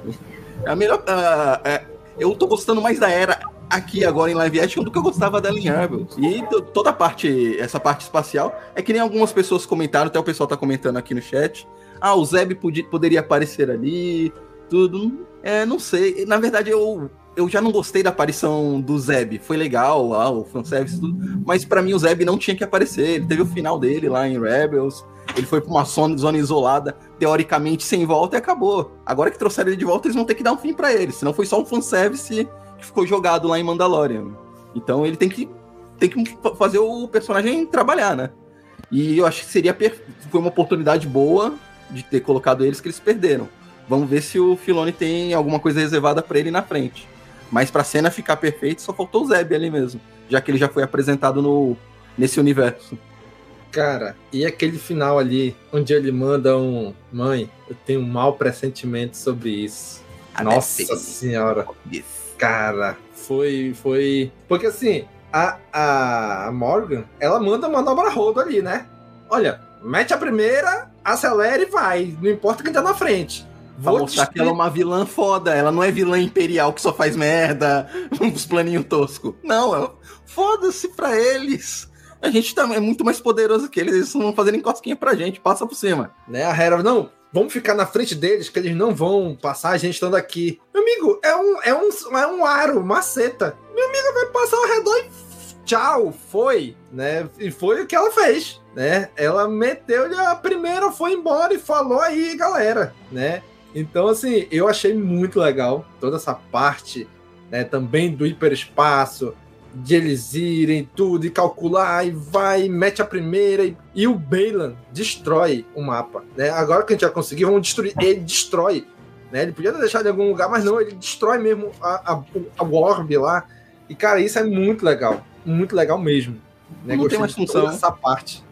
É a melhor. ah, é, eu tô gostando mais da Era aqui agora em live action do que eu gostava dela em Rebels. E to- toda a parte, essa parte espacial, é que nem algumas pessoas comentaram, até o pessoal tá comentando aqui no chat. Ah, o Zeb podia, poderia aparecer ali, tudo. É, não sei. Na verdade, eu, eu já não gostei da aparição do Zeb. Foi legal lá, o fanservice, tudo. Mas pra mim o Zeb não tinha que aparecer. Ele teve o final dele lá em Rebels. Ele foi pra uma zona, isolada, teoricamente sem volta, e acabou. Agora que trouxeram ele de volta, eles vão ter que dar um fim pra ele. Senão foi só um fanservice que ficou jogado lá em Mandalorian. Então ele tem que, tem que fa- fazer o personagem trabalhar, né? E eu acho que seria foi uma oportunidade boa de ter colocado eles que eles perderam. Vamos ver se o Filoni tem alguma coisa reservada pra ele na frente. Mas pra cena ficar perfeita, só faltou o Zeb ali mesmo, já que ele já foi apresentado no nesse universo. Cara, e aquele final ali, onde ele manda um. Mãe, eu tenho um mau pressentimento sobre isso. Nossa senhora. Cara, foi. foi. Porque assim, a, a Morgan, ela manda manobra rodo ali, né? Olha, mete a primeira, acelera e vai. Não importa quem tá na frente. Pra Vou mostrar que ela é uma vilã foda. Ela não é vilã imperial que só faz merda, [LAUGHS] uns planinhos toscos. Não, ela- foda-se pra eles. A gente tá, é muito mais poderoso que eles. Eles não vão fazer nem cosquinha pra gente. Passa por cima. né? A Hera, não, vamos ficar na frente deles, que eles não vão passar a gente estando aqui. Meu amigo, é um, é um, é um aro, uma seta. Meu amigo vai passar ao redor e tchau, foi, né? E foi o que ela fez, né? Ela meteu-lhe a primeira, foi embora e falou aí, galera, né? Então, assim, eu achei muito legal toda essa parte, né? Também do hiperespaço, de eles irem tudo e calcular e vai, mete a primeira e, e o Balan destrói o mapa, né? Agora que a gente já conseguiu, vamos destruir, ele destrói, né? Ele podia ter deixado em algum lugar, mas não, ele destrói mesmo a, a, a orb lá. E cara, isso é muito legal, muito legal mesmo. Né? Não Gostei tem mais toda função. essa parte,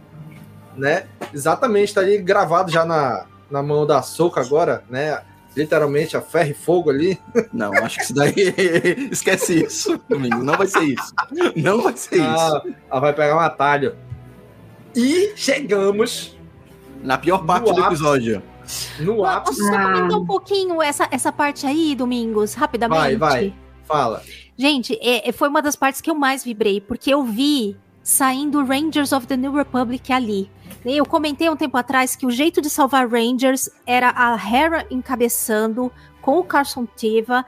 né? Exatamente, tá ali gravado já na, na mão da Soca agora, né? Literalmente a ferro e fogo ali. Não, acho que isso daí. [LAUGHS] Esquece isso, domingo. Não vai ser isso. Não vai ser Ah, isso. ela vai pegar um atalho. E chegamos Na pior parte do ápice. episódio. no ápice. Posso só comentar um pouquinho essa, essa parte aí, Domingos, rapidamente? Vai, vai. Fala. Gente, é- é- foi uma das partes que eu mais vibrei, porque eu vi saindo Rangers of the New Republic ali. Eu comentei um tempo atrás que o jeito de salvar Rangers era a Hera encabeçando com o Carson Teva.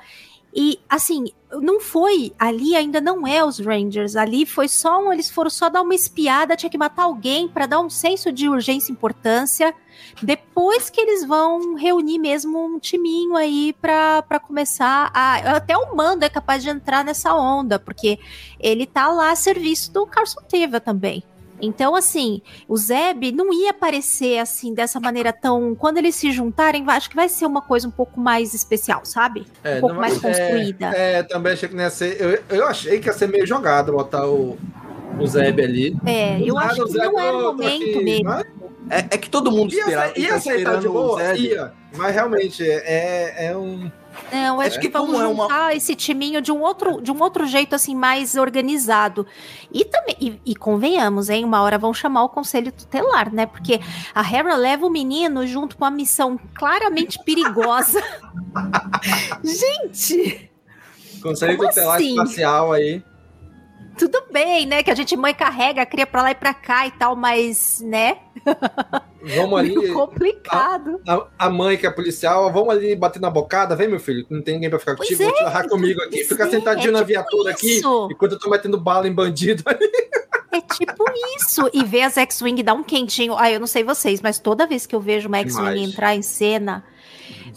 E, assim, não foi. Ali ainda não é os Rangers. Ali foi só um. Eles foram só dar uma espiada, tinha que matar alguém para dar um senso de urgência e importância. Depois que eles vão reunir mesmo um timinho aí pra começar a. Até o Mando é capaz de entrar nessa onda, porque ele tá lá a serviço do Carson Teva também. Então, assim, o Zeb não ia aparecer assim, dessa maneira tão. Quando eles se juntarem, acho que vai ser uma coisa um pouco mais especial, sabe? um pouco não- mais é, construída. É, também achei que não ia ser. Eu, eu achei que ia ser meio jogado botar o, o Zeb ali. É, eu nada acho que não era o "Ô, tô momento aqui", mesmo. É, é que todo mundo Ia, espera, ia tá aceitar de boa? Ia. Mas realmente, é, é um. Não, acho É. que vamos Como é uma- juntar esse timinho de um outro, de um outro jeito assim mais organizado. E também e, e convenhamos, hein, uma hora vão chamar o conselho tutelar, né? Porque a Hera leva o menino junto com uma missão claramente perigosa. [LAUGHS] Gente, Conselho tutelar assim? espacial aí. Tudo bem, né? Que a gente mãe carrega, cria pra lá e pra cá e tal, mas, né? [LAUGHS] Vamos ali. Meio [LAUGHS] complicado. A, a mãe que é policial, vamos ali bater na bocada, vem meu filho, não tem ninguém pra ficar Pois contigo, vou te é, largar comigo aqui. Fica é, sentadinho é na tipo viatura aqui, isso. enquanto eu tô metendo bala em bandido. É tipo isso. E ver as X-Wing dar um quentinho. Ah, eu não sei vocês, mas toda vez que eu vejo uma X-Wing Demais. entrar em cena,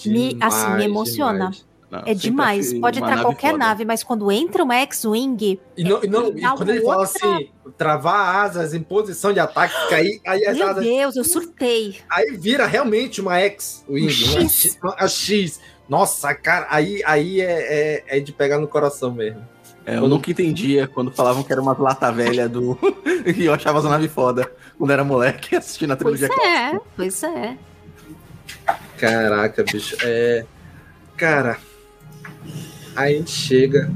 me, assim, me emociona. demais. Não, É demais. Pode entrar nave qualquer foda. nave, mas quando entra uma X-Wing, E, não, e, não, e Dá quando ele fala outra- assim, travar asas em posição de ataque, que aí, aí as meu asas. Deus, eu surtei. Aí vira realmente uma X-Wing, Um uma X. Nossa, cara, aí, aí é, é, é de pegar no coração mesmo. É, eu nunca entendia quando falavam que era uma lata velha do. [LAUGHS] e eu achava as naves foda quando era moleque assistindo a Pois trilogia. é, pois é. Caraca, bicho. É. Cara. Aí a gente chega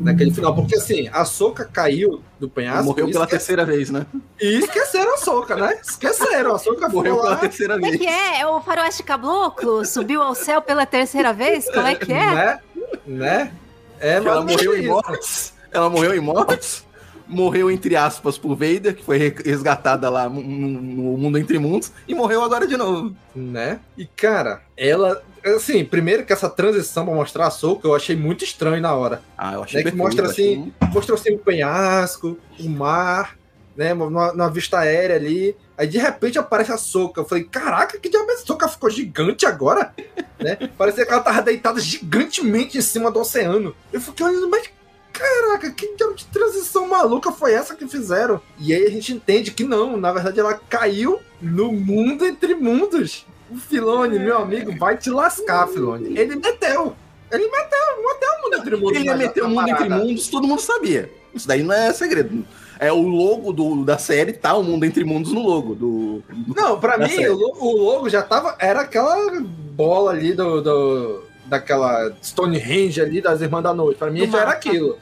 naquele final. Porque assim, a soca caiu do penhasco. Morreu pela esque- terceira vez, né? E esqueceram a soca, né? Esqueceram. A soca Morreu pela lá. terceira Como é vez. que é? É o faroeste caboclo? Subiu ao céu pela terceira vez? Como é que é? Né? Né? É, ela mas morreu isso. em mortes. Ela morreu em mortes. Morreu, entre aspas, por Vader, que foi re- resgatada lá no, no mundo entre mundos, e morreu agora de novo. né? E cara, ela. Assim, primeiro que essa transição pra mostrar a soca eu achei muito estranho na hora. Ah, eu achei Né, que mostra achei assim, mostrou assim o penhasco, o mar, né? Numa, numa vista aérea ali. Aí de repente aparece a soca. Eu falei, caraca, que diabo essa soca ficou gigante agora? [LAUGHS] né? Parecia que ela tava deitada gigantemente em cima do oceano. Eu fiquei olhando, mas caraca, que diabo de transição maluca foi essa que fizeram? E aí a gente entende que não, na verdade ela caiu no mundo entre mundos. O Filone, meu amigo, vai te lascar, Filone. Ele meteu. Ele meteu, meteu o mundo entre mundos. Ele ia meter o mundo entre mundos, todo mundo sabia. Isso daí não é segredo. É o logo do, da série, tá o mundo entre mundos no logo do. Não, pra da mim, série. o, lo- o logo já tava. Era aquela bola ali do. do- daquela Stonehenge ali das Irmãs da Noite. Pra mim Do já era aquilo.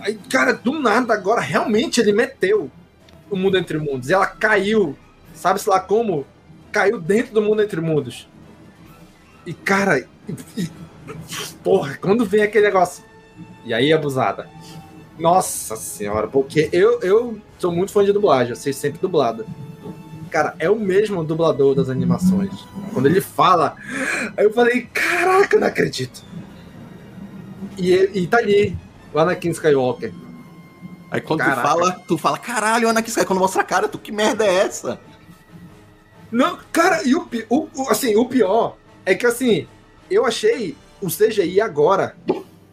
Aí, cara, do nada, agora realmente ele meteu o mundo entre mundos. E ela caiu, sabe-se lá como? Caiu dentro do mundo entre mundos. E, cara, e- porra, quando vem aquele negócio. E aí, abusada. Nossa senhora, porque eu, eu sou muito fã de dublagem, eu sei sempre dublada. Cara, é o mesmo dublador das animações. Quando ele fala, aí eu falei, caraca, não acredito. E, e tá ali, o Anakin Skywalker. Aí quando Caraca. tu fala, tu fala, caralho, Anakin Skywalker, quando mostra a cara, tu, que merda é essa? Não, cara, e o, o, o- assim, o pior é que assim, eu achei o CGI agora,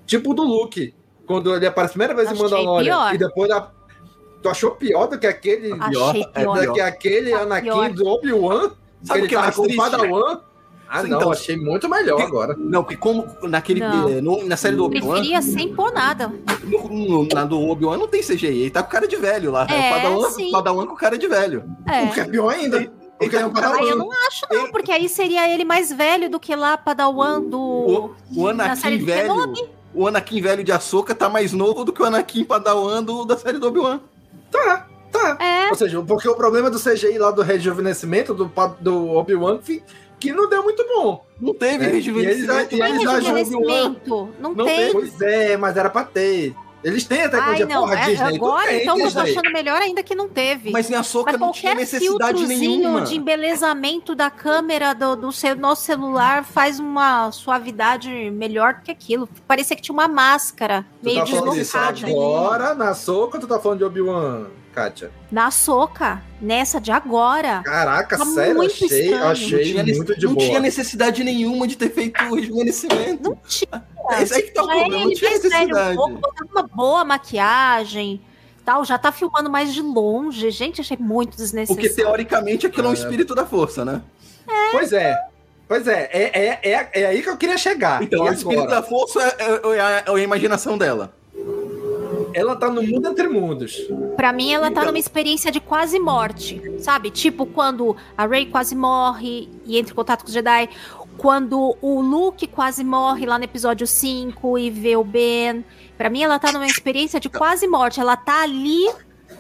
tipo o do Luke, quando ele aparece a primeira vez em Achei Mandalorian pior. e depois da, tu achou pior do que aquele Achei é pior. do que aquele Tá Anakin pior. do Obi-Wan? Sabe que o que é tava mais com o triste? Padawan? Ah, não, então- achei muito melhor agora. Não, porque como naquele. Eh, no- na série do Obi-Wan, Preferia sem pôr nada. no, no- na do Obi-Wan não tem CGI, ele tá com cara de velho lá. É, o Padawan, sim. Padawan com cara de velho. É. O que é pior ainda. Porque é um Ah, Padawan. eu não acho, não, porque aí seria ele mais velho do que lá Padawan do. O, o Anakin do velho. Kenobi. O Anakin velho de Ahsoka tá mais novo do que o Anakin Padawan do, da série do Obi-Wan. Tá, tá. É. Ou seja, porque o problema do CGI lá do rejuvenescimento do, do Obi-Wan que não deu muito bom. Não teve É, rejuvenescimento. e eles- e eles ajudam rejuvenescimento. Não, Não. Pois é, mas era pra ter. Eles têm a Ai, não. porra, é- Disney. agora, então, eu tô achando melhor ainda que não teve. Mas em Ahsoka Mas não tinha qualquer necessidade filtrozinho nenhuma. de embelezamento da câmera do, do seu, nosso celular faz uma suavidade melhor do que aquilo. Parecia que tinha uma máscara Tu meio tá falando disso deslocada. agora na soca ou tu tá falando de Obi-Wan, Kátia? Na soca, nessa de agora. Caraca, Tá sério, muito achei, estranho. Não achei tinha, muito de não boa. tinha necessidade nenhuma de ter feito o rejuvenescimento. Não tinha. [LAUGHS] Esse aí que tá o Já problema, não tinha um necessidade. pouco, botar uma boa maquiagem, tal, já tá filmando mais de longe. Gente, achei muito desnecessário. Porque teoricamente aquilo é um É. espírito da força, né? Pois é. Pois é, é, é, é, é aí que eu queria chegar. Então, o espírito da força é, é- é é a imaginação dela. Ela tá no mundo entre mundos. Pra mim, ela tá Então. numa experiência de quase morte, sabe? Tipo quando a Rey quase morre e entra em contato com os Jedi. Quando o Luke quase morre lá no episódio 5 e vê o Ben. Pra mim, ela tá numa experiência de quase morte. Ela tá ali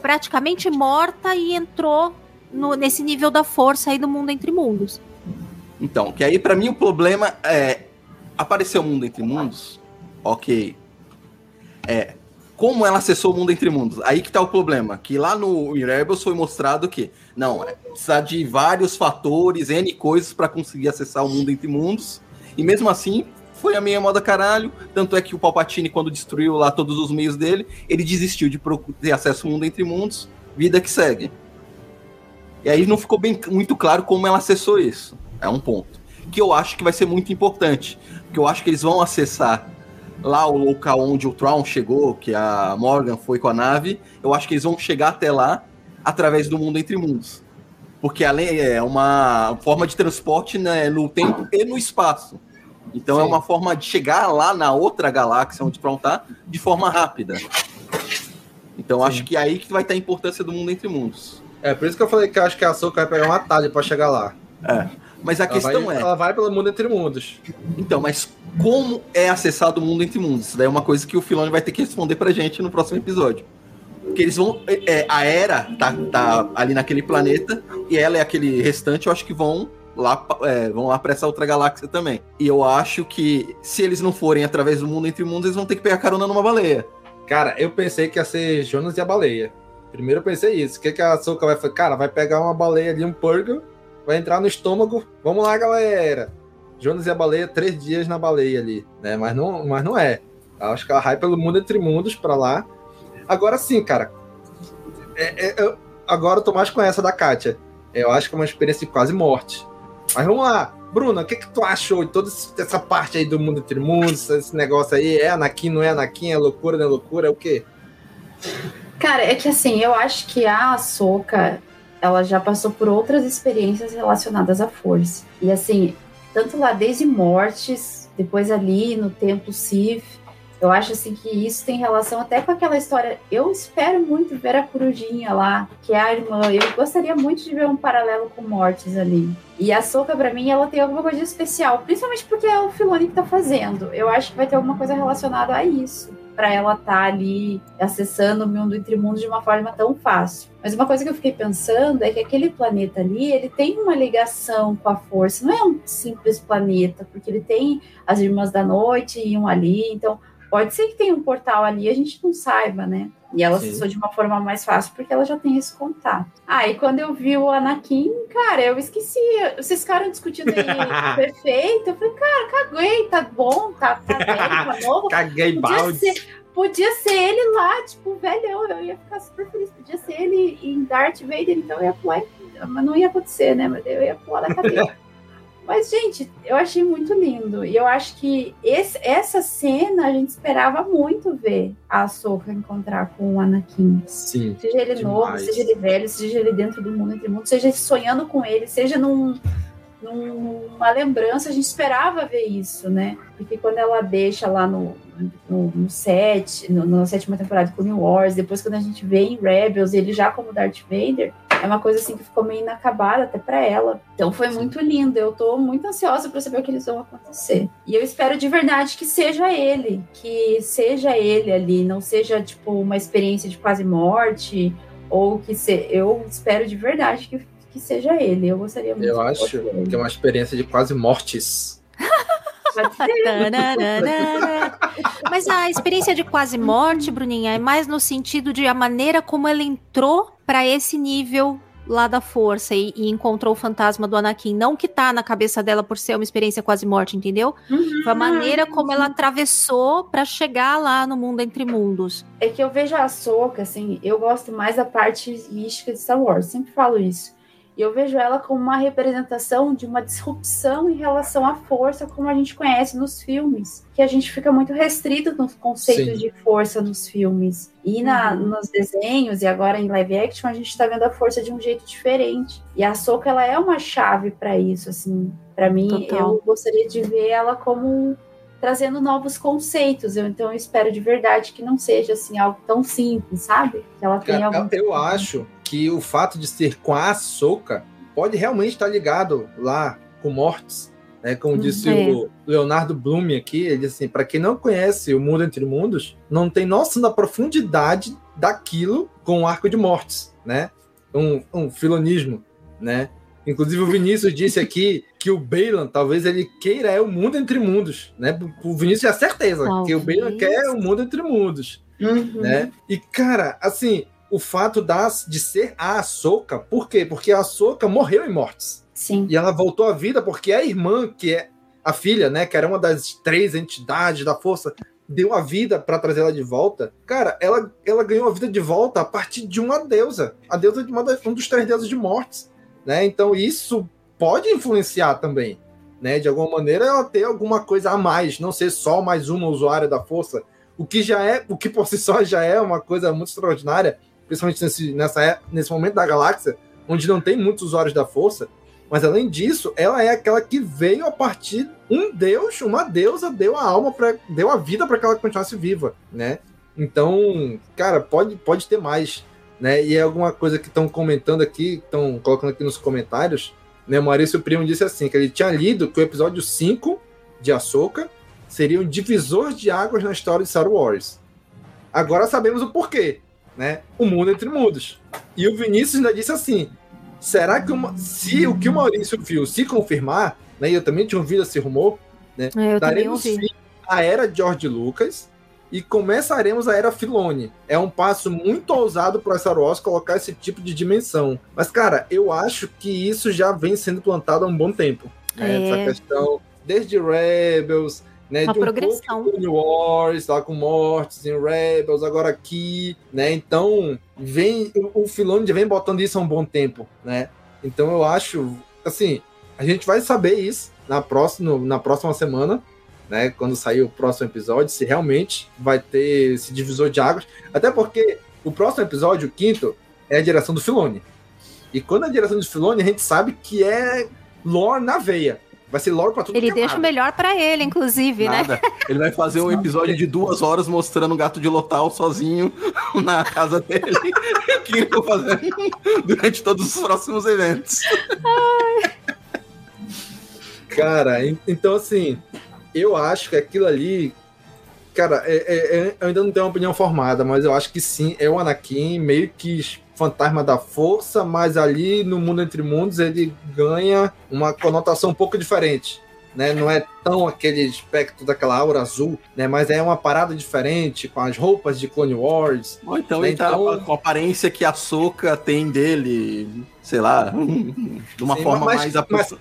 praticamente morta e entrou no- nesse nível da força aí do mundo entre mundos. Então, que aí pra mim o problema é apareceu o mundo entre mundos, ok. É como ela acessou o mundo entre mundos. Aí que tá o problema, que lá no Rebels foi mostrado que não, é precisar de vários fatores, N coisas pra conseguir acessar o mundo entre mundos. E mesmo assim, foi a meia moda caralho, tanto é que o Palpatine quando destruiu lá todos os meios dele, ele desistiu de ter acesso ao mundo entre mundos, vida que segue. E aí não ficou bem muito claro como ela acessou isso. É um ponto. Que eu acho que vai ser muito importante. Porque eu acho que eles vão acessar lá o local onde o Tron chegou, que a Morgan foi com a nave. Eu acho que eles vão chegar até lá através do mundo entre mundos. Porque além é uma forma de transporte né, no tempo e no espaço. Então é Sim. uma forma de chegar lá na outra galáxia onde o Tron tá de forma rápida. Então acho que é aí que vai estar a importância do mundo entre mundos. É por isso que eu falei que eu acho que a Ahsoka vai pegar um atalho pra chegar lá. É. Mas a Ela questão vai- é. Ela vai pelo mundo entre mundos. Então, mas como é acessado o mundo entre mundos? Isso daí é uma coisa que o Filoni vai ter que responder pra gente no próximo episódio. Porque eles vão. é, a Era tá, tá ali naquele planeta e ela e aquele restante, eu acho que vão lá, é, vão lá pra essa outra galáxia também. E eu acho que se eles não forem através do mundo entre mundos, eles vão ter que pegar carona numa baleia. Cara, eu pensei que ia ser Jonas e a baleia. Primeiro eu pensei isso. O que, que a Ahsoka vai fazer? Cara, vai pegar uma baleia ali, um purgo, vai entrar no estômago. Vamos lá, galera. Jonas e a baleia, três dias na baleia ali, né? Mas não, mas não é. Eu acho que ela vai pelo mundo entre mundos pra lá. Agora sim, cara. É- é- eu- agora eu tô mais com essa da Kátia. Eu acho que é uma experiência de quase morte. Mas vamos lá. Bruna, o que, que tu achou de toda essa parte aí do mundo entre mundos? Esse negócio aí? É Anakin, não é Anakin? É loucura, não é loucura? É o quê? Cara, é que assim, eu acho que a Ahsoka, ela já passou por outras experiências relacionadas à força. E assim, tanto lá desde mortes, depois ali no Templo Sith, eu acho assim que isso tem relação até com aquela história. Eu espero muito ver a corujinha lá, que é a irmã. Eu gostaria muito de ver um paralelo com mortes ali. E a Soca, pra mim, ela tem alguma coisa de especial, principalmente porque é o Filoni que tá fazendo. Eu acho que vai ter alguma coisa relacionada a isso para ela estar tá ali acessando o mundo entre mundos de uma forma tão fácil. Mas uma coisa que eu fiquei pensando é que aquele planeta ali, ele tem uma ligação com a força, não é um simples planeta, porque ele tem as Irmãs da Noite e um ali, então pode ser que tenha um portal ali a gente não saiba, né? E ela Sim. acessou de uma forma mais fácil porque ela já tem esse contato. Ah, e quando eu vi o Anakin, cara, eu esqueci. Vocês ficaram discutindo aí [LAUGHS] perfeito. Eu falei, cara, caguei, tá bom, tá, tá velho, tá [LAUGHS] novo. Caguei Podia balde. ser, podia ser ele lá, tipo, velhão, eu ia ficar super feliz. Podia ser ele em Darth Vader, então eu ia pular, mas não ia acontecer, né? Mas eu ia pular da cadeira. [LAUGHS] mas, gente, eu achei muito lindo. E eu acho que esse- essa cena a gente esperava muito ver a Ahsoka encontrar com o Anakin. Sim. Seja ele novo, demais. seja ele velho, seja ele dentro do mundo entre mundos, seja ele sonhando com ele, seja num, numa lembrança, a gente esperava ver isso, né? Porque quando ela deixa lá no, no, no set, no, na sétima temporada de Clone Wars, depois quando a gente vê em Rebels ele já como Darth Vader, é uma coisa assim que ficou meio inacabada até pra ela. Então foi muito lindo. Eu tô muito ansiosa pra saber o que eles vão acontecer. E eu espero de verdade que seja ele, que seja ele ali, não seja tipo uma experiência de quase morte ou que se... eu espero de verdade que, que seja ele. Eu gostaria muito. Eu acho que é uma experiência de quase mortes. [LAUGHS] Mas a experiência de quase morte, Bruninha, é mais no sentido de a maneira como ela entrou pra esse nível lá da força e, e encontrou o fantasma do Anakin. Não que tá na cabeça dela por ser uma experiência quase morte, entendeu? Uhum. Foi a maneira como ela atravessou pra chegar lá no mundo entre mundos. É que eu vejo a Ahsoka, assim, eu gosto mais da parte mística de Star Wars, sempre falo isso. E eu vejo ela como uma representação de uma disrupção em relação à força, como a gente conhece nos filmes. Que a gente fica muito restrito nos conceitos Sim. de força nos filmes. E na, nos desenhos, e agora em live action, a gente tá vendo a força de um jeito diferente. E a Ahsoka, ela é uma chave para isso, assim. Para mim, Total. eu gostaria de ver ela como trazendo novos conceitos. Eu, então eu espero de verdade que não seja assim algo tão simples, sabe? Que ela tenha Cara, algum eu acho que o fato de ser com a Soca pode realmente estar ligado lá com Mortes. Né? Como disse É. o Leonardo Bloom aqui, ele disse assim: para quem não conhece o Mundo Entre Mundos, não tem noção da profundidade daquilo com o arco de Mortes, né? Um, um filonismo, né? Inclusive o Vinícius disse aqui que o Bailan talvez ele queira é o mundo entre mundos, né? O Vinícius é certeza que o Bailan Talvez. quer o mundo entre mundos Uhum. né? E, cara, assim, o fato das, de ser a Ahsoka, por quê? Porque a Ahsoka morreu em mortes. Sim. E ela voltou à vida porque a irmã, que é a filha, né, que era uma das três entidades da força, deu a vida para trazer ela de volta. Cara, ela, ela ganhou a vida de volta a partir de uma deusa. A deusa de uma um dos três deuses de mortes, né? Então isso pode influenciar também, né? De alguma maneira ela ter alguma coisa a mais, não ser só mais uma usuária da força, o que já é, o que por si só já é uma coisa muito extraordinária, principalmente nesse, nessa, é- nesse momento da galáxia, onde não tem muitos usuários da força. Mas além disso, ela é aquela que veio a partir um deus, uma deusa deu a alma para deu a vida para que ela continuasse viva, né? Então, cara, pode pode ter mais, né? E é alguma coisa que estão comentando aqui, estão colocando aqui nos comentários, né? O Maurício Primo disse assim que ele tinha lido que o episódio 5 de Ahsoka seria um divisor de águas na história de Star Wars. Agora sabemos o porquê, né? O mundo entre mundos. E o Vinícius ainda disse assim: será que uma- se o que o Maurício viu se confirmar, né? e Eu também tinha ouvido esse rumor, né? É, daremos fim à era George Lucas e começaremos a era Filoni. É um passo muito ousado para Star Wars colocar esse tipo de dimensão. Mas, cara, eu acho que isso já vem sendo plantado há um bom tempo. É. Essa questão, desde Rebels, né? Uma de um progressão. Clone Wars, lá com Mortis em Rebels, agora aqui, né? Então, vem o, o Filoni já vem botando isso há um bom tempo, né? Então eu acho, assim, a gente vai saber isso na próxima, na próxima semana, né? Quando sair o próximo episódio, se realmente vai ter esse divisor de águas. Até porque o próximo episódio, o quinto, é a direção do Filoni. E quando é a direção do Filoni, a gente sabe que é lore na veia. Vai ser lore pra tudo Ele que é deixa o melhor pra ele, inclusive, né? Nada. Ele vai fazer um episódio de duas horas mostrando o gato de Lotal sozinho [LAUGHS] na casa dele. [LAUGHS] que ele vai fazer durante todos os próximos eventos. Cara, en- então assim, eu acho que aquilo ali. Cara, é- é- é- eu ainda não tenho uma opinião formada, mas eu acho que sim, é o Anakin, meio que fantasma da força, mas ali no mundo entre mundos ele ganha uma conotação um pouco diferente. Né? Não é tão aquele aspecto daquela aura azul, né? Mas é uma parada diferente, com as roupas de Clone Wars. Ou então né? ele tá Então- com a aparência que a Soca tem dele, sei lá, [LAUGHS] de uma Sim, forma mas, mais mas,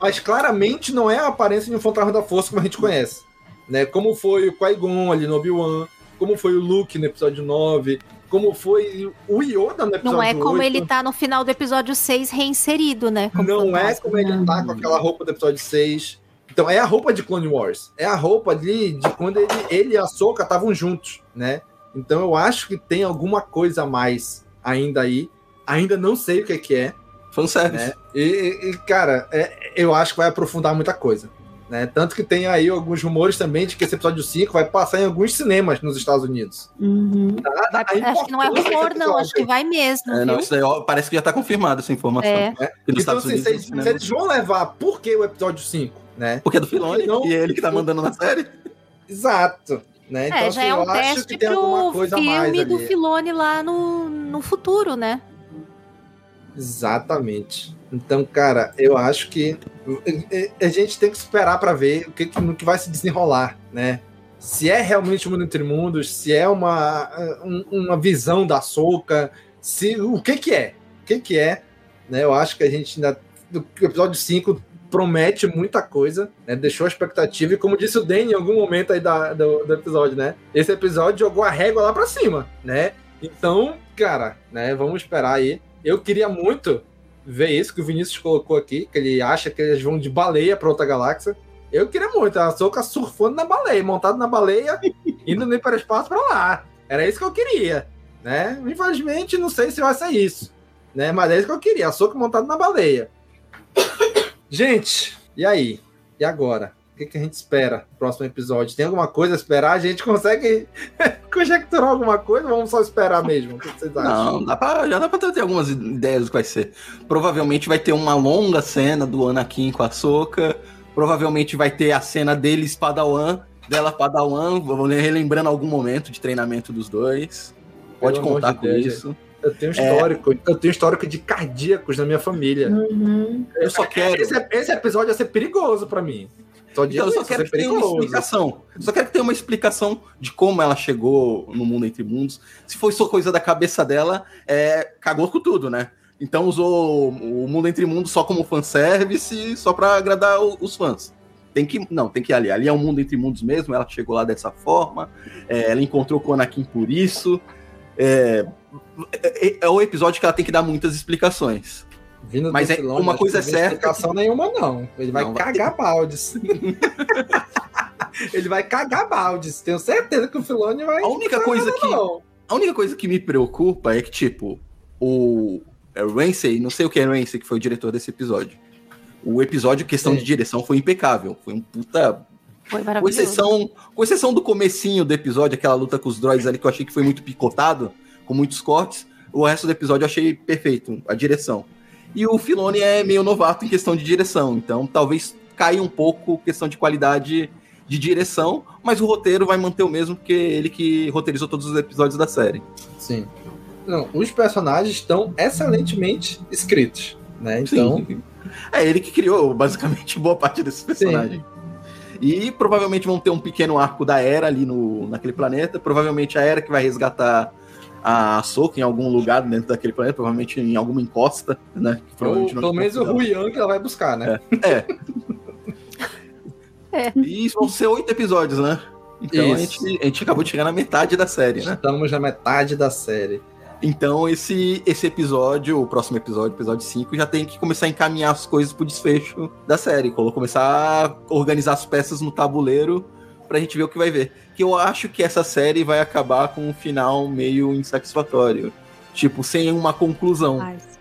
mas claramente não é a aparência de um fantasma da força como a gente conhece. Né? Como foi o Qui-Gon ali no Obi-Wan, como foi o Luke no episódio 9, como foi o Yoda no episódio Não é como 8. ele tá no final do episódio 6 reinserido, né? como Não é como ele tá com aquela roupa do episódio 6. Então é a roupa de Clone Wars. É a roupa ali de quando ele, ele e a Soka estavam juntos, né? Então eu acho que tem alguma coisa a mais ainda aí. Ainda não sei o que, que é. Fanservice. Né? E, e- e, cara, é- eu acho que vai aprofundar muita coisa. Né? Tanto que tem aí alguns rumores também de que esse episódio 5 vai passar em alguns cinemas nos Estados Unidos. Uhum. Nada a Acho que não é rumor, não. Acho que vai mesmo. É, não, daí, ó, parece que já tá confirmado essa informação. É. É. Nos Então, Estados assim, Unidos, se, no se cinema. eles vão levar, por que o episódio 5? Né? Porque é do Filoni, não- e é ele que tá mandando na [LAUGHS] série. Exato. Né? Então, é, assim, já é eu um acho teste que tem alguma pro filme do ali. Filone lá no, no futuro, né? Exatamente. Então, cara, eu acho que a gente tem que esperar para ver o que, que- vai se desenrolar, né? Se é realmente o mundo entre mundos, se é uma, um- uma visão da Soca, se o que que é? O que que é? Né? Eu acho que a gente ainda o episódio 5 promete muita coisa, né? Deixou a expectativa e como disse o Dan em algum momento aí da- do, do episódio, né? Esse episódio jogou a régua lá para cima, né? Então, cara, né? Vamos esperar aí. Eu queria muito ver isso que o Vinícius colocou aqui, que ele acha que eles vão de baleia para outra galáxia. Eu queria muito, a Soca surfando na baleia, montado na baleia, [LAUGHS] indo no hiperespaço para lá. Era isso que eu queria, né? Infelizmente, não sei se vai ser isso, né? Mas é isso que eu queria, a Soca montada na baleia. [COUGHS] Gente, e aí? E agora? O que, que a gente espera no próximo episódio? Tem alguma coisa a esperar? A gente consegue [LAUGHS] conjecturar alguma coisa vamos só esperar mesmo? O que vocês acham? Não, dá pra, já dá pra ter algumas ideias do que vai ser. Provavelmente vai ter uma longa cena do Anakin com a Soca. Provavelmente vai ter a cena deles Padawan, dela Padawan, vou relembrando algum momento de treinamento dos dois. Pode Pelo contar de com Deus, isso. Eu tenho histórico, eu tenho histórico de cardíacos na minha família. Uhum. Eu só quero. Esse, esse episódio vai ser perigoso pra mim. Só Então, eu só isso, quero que tenha uma explicação. Eu só quero que tenha uma explicação de como ela chegou no mundo entre mundos. Se foi só coisa da cabeça dela, é, cagou com tudo, né? Então usou o mundo entre mundos só como fanservice, só pra agradar o- os fãs. Tem que. Não, tem que ir ali. Ali é um mundo entre mundos mesmo. Ela chegou lá dessa forma. é, ela encontrou com o Anakin por isso. É, é, é o episódio que ela tem que dar muitas explicações. Vindo do Mas é- uma coisa é não tem certa explicação nenhuma, não. Ele vai Não, vai cagar baldes. [LAUGHS] Ele vai cagar baldes. Tenho certeza que o Filoni vai. A única coisa que. Não. A única coisa que me preocupa é que, tipo, o é, Ramsey, não sei o que é Ramsey, que foi o diretor desse episódio. O episódio, questão de direção, foi impecável. Foi um puta. Foi Com maravilhoso. exceção, com exceção do comecinho do episódio, aquela luta com os droids ali que eu achei que foi muito picotado, com muitos cortes, o resto do episódio eu achei perfeito, a direção. E o Filoni é meio novato em questão de direção, então talvez caia um pouco questão de qualidade de direção, mas o roteiro vai manter o mesmo, porque ele que roteirizou todos os episódios da série. Sim. Não, os personagens estão excelentemente escritos, né? Então, Sim. É ele que criou basicamente [LAUGHS] boa parte desses personagens. E provavelmente vão ter um pequeno arco da Era ali no, naquele planeta. Provavelmente a Era que vai resgatar a Soka em algum lugar dentro daquele planeta, provavelmente em alguma encosta, né? Que ou, pelo menos o. Ruian que ela vai buscar, né? É. É. E isso vão ser oito episódios, né? Então a gente, a gente acabou de chegar na metade da série, né? Estamos na metade da série. Então esse, esse episódio, o próximo episódio, episódio 5, já tem que começar a encaminhar as coisas pro desfecho da série. Começar a organizar as peças no tabuleiro pra gente ver o que vai ver. Que eu acho que essa série vai acabar com um final meio insatisfatório. Tipo, sem uma conclusão. Mas-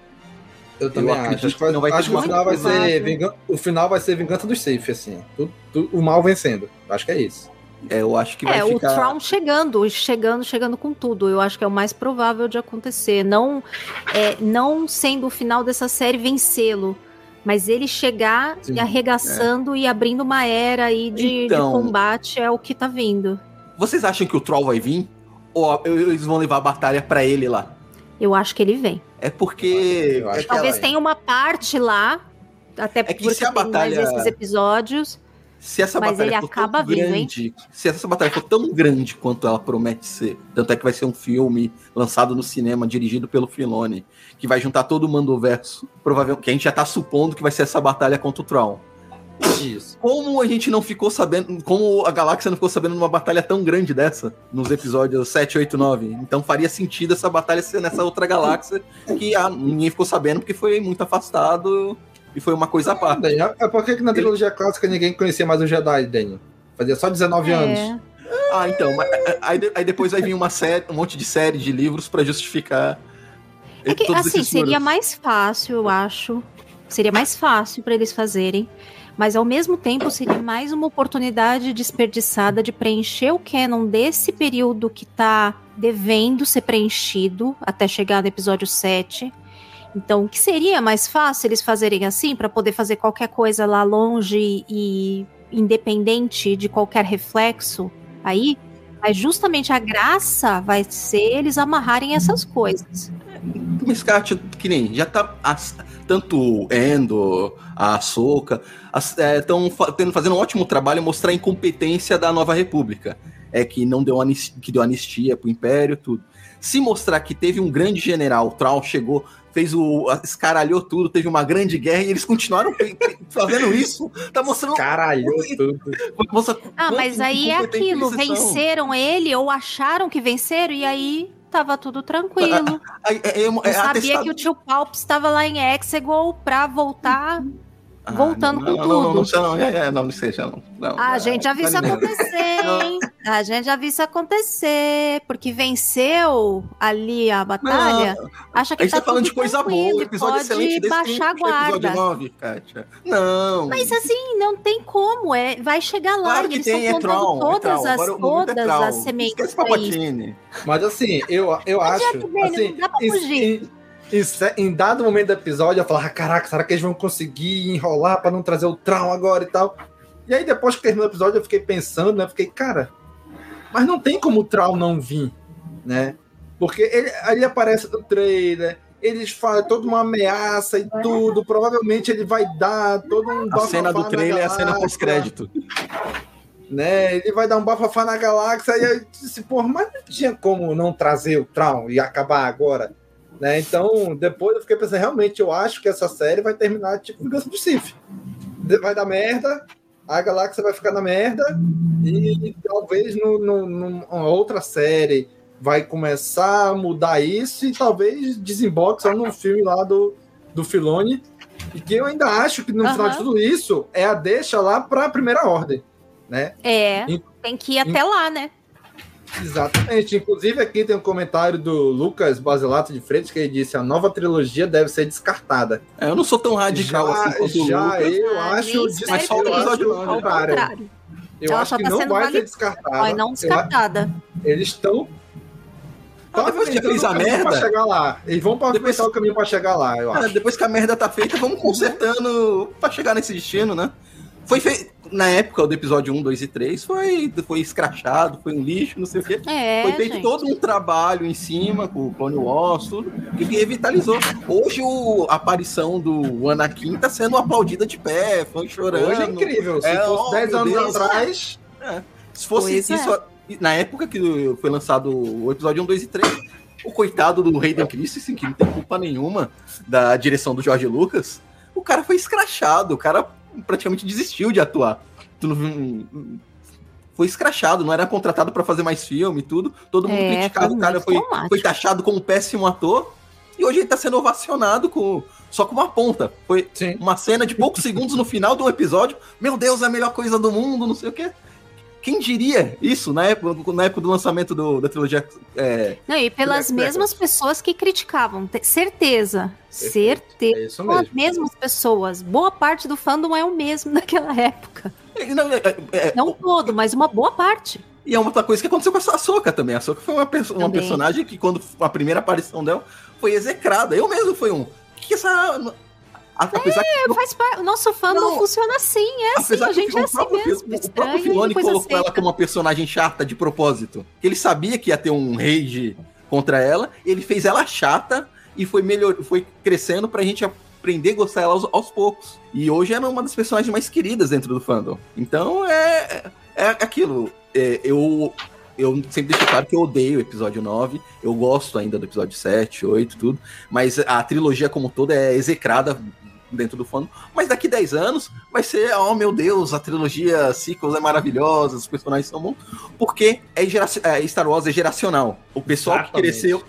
Eu também acredito acho. Acho que, vai, não vai ter acho que o final vai ser vingan- o final vai ser vingança dos safe, assim. Tu- tu- o mal vencendo. Acho que é isso. É, eu acho que vai É, o ficar. Tron chegando, chegando, chegando com tudo. Eu acho que é o mais provável de acontecer. Não, é, não sendo o final dessa série vencê-lo, mas ele chegar Sim, e arregaçando e abrindo uma era aí de, de Então- combate é o que tá vindo. Vocês acham que o Troll vai vir? Ou eles vão levar a batalha pra ele lá? Eu acho que ele vem. É porque. Eu acho é Talvez ela- tenha uma parte lá, até que porque se a tem batalha- mais esses episódios. Se essa Mas batalha ele for acaba tão hein? grande, se essa batalha for tão grande quanto ela promete ser, tanto é que vai ser um filme lançado no cinema, dirigido pelo Filoni, que vai juntar todo o Mandoverso, provavelmente, que a gente já tá supondo que vai ser essa batalha contra o Tron. Isso. Como a gente não ficou sabendo, como a galáxia não ficou sabendo numa batalha tão grande dessa, nos episódios 7, 8, 9? Então faria sentido essa batalha ser nessa outra galáxia, que ah, ninguém ficou sabendo porque foi muito afastado e foi uma coisa à parte. É porque que na trilogia clássica ninguém conhecia mais o Jedi, Daniel. Fazia só 19 É. anos. Ah, então, mas, aí, de- aí depois vai vir uma série, um monte de série de livros pra justificar. É que, assim, seria mais fácil, eu acho. Seria mais fácil para eles fazerem. Mas ao mesmo tempo seria mais uma oportunidade desperdiçada de preencher o canon desse período que tá devendo ser preenchido até chegar no episódio 7. Então, o que seria mais fácil eles fazerem assim, para poder fazer qualquer coisa lá longe e independente de qualquer reflexo aí? Mas justamente a graça vai ser eles amarrarem essas coisas. Mas, Kátia, que nem, já tá. as- tanto Endo, a Soca, estão fazendo um ótimo trabalho mostrar a incompetência da nova república. É que não deu anistia, que deu anistia pro Império, tudo. Se mostrar que teve um grande general, o Trau chegou, fez o. escaralhou tudo, teve uma grande guerra e eles continuaram fazendo [LAUGHS] isso, tá mostrando. Caralho, tudo. Mostra Ah, mas aí é aquilo, venceram ele ou acharam que venceram e aí tava tudo tranquilo. [LAUGHS] Aí, é- é- Eu é sabia atestado- que o tio Palps estava lá em Exegol pra voltar voltando não, com não, tudo. Não, não, não, é, é, não, não seja, não. não A é, gente já viu isso não. acontecer, hein? A gente já viu isso acontecer, porque venceu ali a batalha. Acha que A gente tá, falando tudo de coisa boa, episódio pode excelente desse baixar a tem episódio guarda. 9, Kátia. Não. Mas assim, não tem como, é, vai chegar lá, Claro que eles tem, estão é Tron, é todas Tron. as, Agora é todas Tron. as sementes. Mas assim, eu, eu acho. Jack Daniel, assim, não dá pra em- fugir. Em, em dado momento do episódio, eu falava, caraca, será que eles vão conseguir enrolar pra não trazer o Traum agora e tal? E aí, depois que terminou o episódio, eu fiquei pensando, né? Fiquei, cara, mas não tem como o Traum não vir, né? Porque ele, ele aparece no trailer, eles fazem toda uma ameaça e tudo. Provavelmente ele vai dar todo um A cena do bafafá trailer é a cena pós-crédito. né? Ele vai dar um bafafá na galáxia e eu disse, porra, mas não tinha como não trazer o Traum e acabar agora, né? Então, depois eu fiquei pensando, realmente, eu acho que essa série vai terminar tipo Vingança do. De- Vai dar merda, a galáxia vai ficar na merda e talvez no, no- numa outra série vai começar a mudar isso e talvez desemboque só no filme lá do, do Filone. E que eu ainda acho que no final de tudo isso é a deixa lá para a primeira ordem, né? É, In- tem que ir até lá, né? Exatamente. Inclusive, aqui tem um comentário do Lucas Basilato de Freitas que ele disse: a nova trilogia deve ser descartada. É, eu não sou tão radical já, assim quanto o já Lucas. eu Ah, acho mas só o eu episódio ao contrário. contrário. Eu Ela acho que tá não vai ser descartada. Mas não Eu- descartada. eles estão. Ah, depois que fez a merda- Pra chegar lá. Eles vão pavimentar Depois- o caminho pra chegar lá, eu Ah, acho. depois que a merda tá feita, vamos consertando pra chegar nesse destino, né? Foi feito. Na época do episódio 1, 2 e 3, foi, foi escrachado, foi um lixo, não sei o quê. É, foi feito gente. todo um trabalho em cima, com o Clone Wars, tudo, que revitalizou. Hoje o, a aparição do Anakin tá sendo aplaudida de pé, fã chorando. Hoje é incrível. Se É, fosse oh, 10 meu anos Deus. atrás. É. Se fosse Pois é. isso, na época que foi lançado o episódio 1, 2 e 3, o coitado do Hayden Christensen, que não tem culpa nenhuma da direção do George Lucas, o cara foi escrachado, o cara praticamente desistiu de atuar. Tu não- Foi escrachado, não era contratado pra fazer mais filme e tudo. Todo mundo É, criticado, foi o cara foi, foi taxado como um péssimo ator. E hoje ele tá sendo ovacionado com só com uma ponta. Foi Sim. uma cena de poucos segundos no final do episódio. Meu Deus, é a melhor coisa do mundo, não sei o quê. Quem diria isso na época, na época do lançamento do- da trilogia? É, Não, e pelas mesmas pessoas que criticavam, te- certeza. Perfeito. Certeza. É isso São as mesmo. mesmas pessoas. Boa parte do fandom é o mesmo [LAUGHS] naquela época. não, é- é- Não todo, mas uma boa parte. E é uma outra coisa que aconteceu com a Soca também. A Soca foi uma, perso- uma personagem que, quando a primeira aparição dela, foi execrada. Eu mesmo fui um. Que essa. A- Apesar que. Faz parte. O nosso fandom Não. funciona assim, é assim, Apesar a que gente é o assim próprio, mesmo. o próprio Filoni colocou ela aceita. como uma personagem chata de propósito. Ele sabia que ia ter um rage contra ela, ele fez ela chata e foi melhor, foi crescendo pra gente aprender a gostar dela aos, aos poucos. E hoje ela é uma das personagens mais queridas dentro do fandom. Então é, é aquilo. É, eu, eu sempre deixo claro que eu odeio o episódio 9. Eu gosto ainda do episódio 7, 8, tudo. Mas a trilogia como toda é execrada dentro do fandom. Mas daqui 10 anos vai ser, oh meu Deus, a trilogia sequels é maravilhosa, os personagens são bons. Porque é gera- é, Star Wars é geracional. O pessoal que Exatamente. cresceu.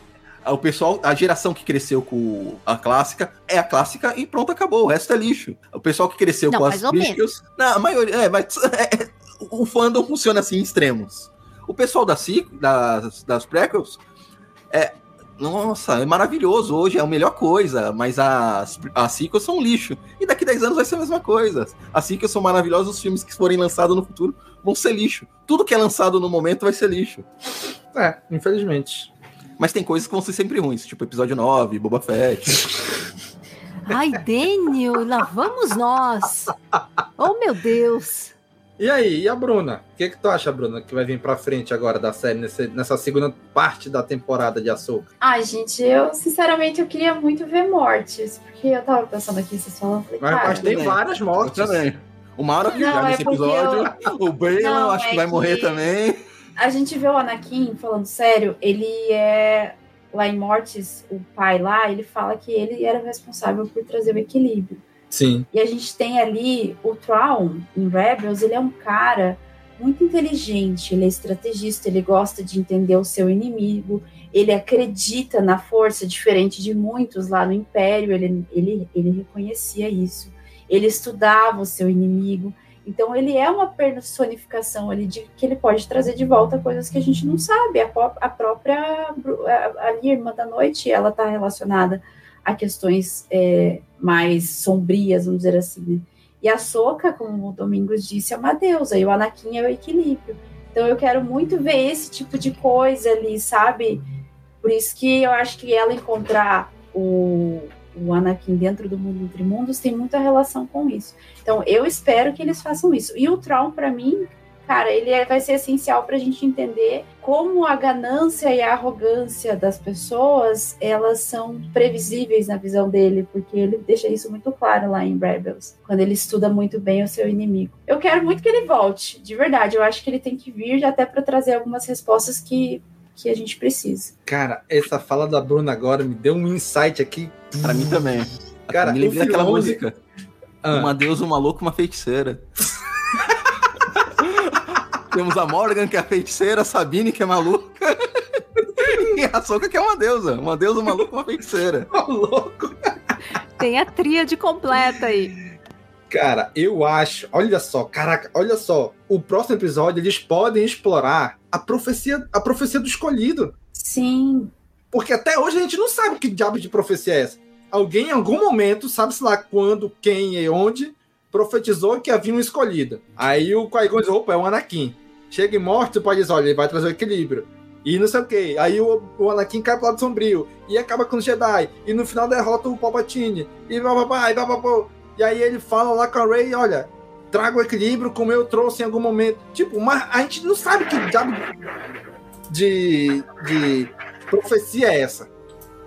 O pessoal, a geração que cresceu com a clássica é a clássica e pronto, acabou. O resto é lixo. O pessoal que cresceu Não, com as prequels. Não, a maioria. É, mas [LAUGHS] é, o fandom funciona assim em extremos. O pessoal da das, das prequels é. Nossa, é maravilhoso. Hoje é a melhor coisa, mas as, as sequels são um lixo. E daqui 10 anos vai ser a mesma coisa. As sequels são maravilhosas, os filmes que forem lançados no futuro vão ser lixo. Tudo que é lançado no momento vai ser lixo. É, infelizmente. Mas tem coisas que vão ser sempre ruins, tipo episódio 9, Boba Fett. Ai, Daniel, lá vamos nós. Oh, meu Deus. E aí, e a Bruna? O que, que tu acha, Bruna, que vai vir pra frente agora da série, nesse- nessa segunda parte da temporada de Açúcar? Ai, gente, eu sinceramente eu queria muito ver mortes, porque eu tava pensando aqui, vocês falando, eu falei, Mas, mas tem também. várias mortes. Eu também. O Mauro Não, já é nesse episódio. O Bale Não, acho é que vai morrer que- também. a gente vê o Anakin, falando sério, ele é. Lá em Mortes, o pai lá, ele fala que ele era o responsável por trazer o equilíbrio. Sim. E a gente tem ali o Traum em Rebels, ele é um cara muito inteligente, ele é estrategista, ele gosta de entender o seu inimigo, ele acredita na força, diferente de muitos lá no Império, ele, ele, ele reconhecia isso. ele estudava o seu inimigo. Então ele é uma personificação ali de que ele pode trazer de volta coisas que a gente não sabe. A, a própria a, ali, Irmã da Noite, ela está relacionada a questões é, mais sombrias, vamos dizer assim. Né? E a Soca, como o Domingos disse, é uma deusa, e o Anakin é o equilíbrio. Então eu quero muito ver esse tipo de coisa ali, sabe? Por isso que eu acho que ela encontrar o, o Anakin dentro do mundo entre mundos tem muita relação com isso. Então eu espero que eles façam isso. E o Tron, para mim, cara, ele é, vai ser essencial para a gente entender como a ganância e a arrogância das pessoas elas são previsíveis na visão dele, porque ele deixa isso muito claro lá em Rebels, quando ele estuda muito bem o seu inimigo. Eu quero muito que ele volte, de verdade. Eu acho que ele tem que vir até para trazer algumas respostas que que a gente precisa. Cara, essa fala da Bruna agora me deu um insight aqui. Para mim também. Cara, me lembrei daquela música. Ah. Uma deusa, uma louca, uma feiticeira. Temos a Morgan, que é a feiticeira, a Sabine, que é maluca. [LAUGHS] e a Soca, que é uma deusa. Uma deusa maluca, uma feiticeira. [LAUGHS] Maluco. Tem a tríade completa aí. Cara, eu acho. Olha só, caraca, olha só. O próximo episódio eles podem explorar a profecia, a profecia do escolhido. Sim. Porque até hoje a gente não sabe que diabo de profecia é essa. Alguém em algum momento, sabe-se lá quando, quem e onde, profetizou que havia um escolhido. Aí o Qui-Gon diz, opa, é um Anakin chega em morte, tu pode dizer, olha, ele vai trazer o equilíbrio. E não sei o que. Aí o, o Anakin cai pro lado sombrio. E acaba com o Jedi. E no final derrota o Palpatine. E papapá, e papapá. E aí ele fala lá com a Rey, olha, traga o equilíbrio como eu trouxe em algum momento. Tipo, mas a gente não sabe que diabo de, de profecia é essa.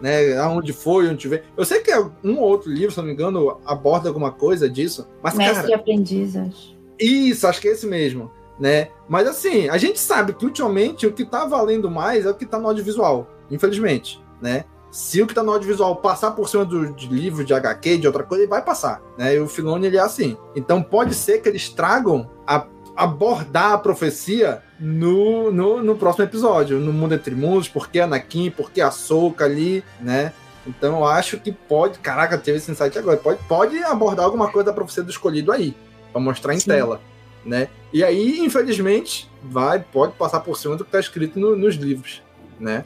Né, aonde foi, onde veio. Eu sei que é um ou outro livro, se não me engano, aborda alguma coisa disso. Mas, Mestre cara, e aprendiz, acho. Isso, acho que é esse mesmo né? Mas assim, a gente sabe que ultimamente o que tá valendo mais é o que tá no audiovisual, infelizmente, né? Se o que tá no audiovisual passar por cima do de livro, de HQ, de outra coisa, ele vai passar, né? E o Filone, ele é assim. Então pode ser que eles tragam a abordar a profecia no, no, no próximo episódio, no Mundo Entre Mundos, porque Anakin, porque a Soca ali, né? Então eu acho que pode. Caraca, teve esse insight agora. Pode, pode abordar alguma coisa da profecia do escolhido aí, para mostrar em Sim. tela né? E aí, infelizmente, vai, pode passar por cima do que está escrito no, nos livros, né?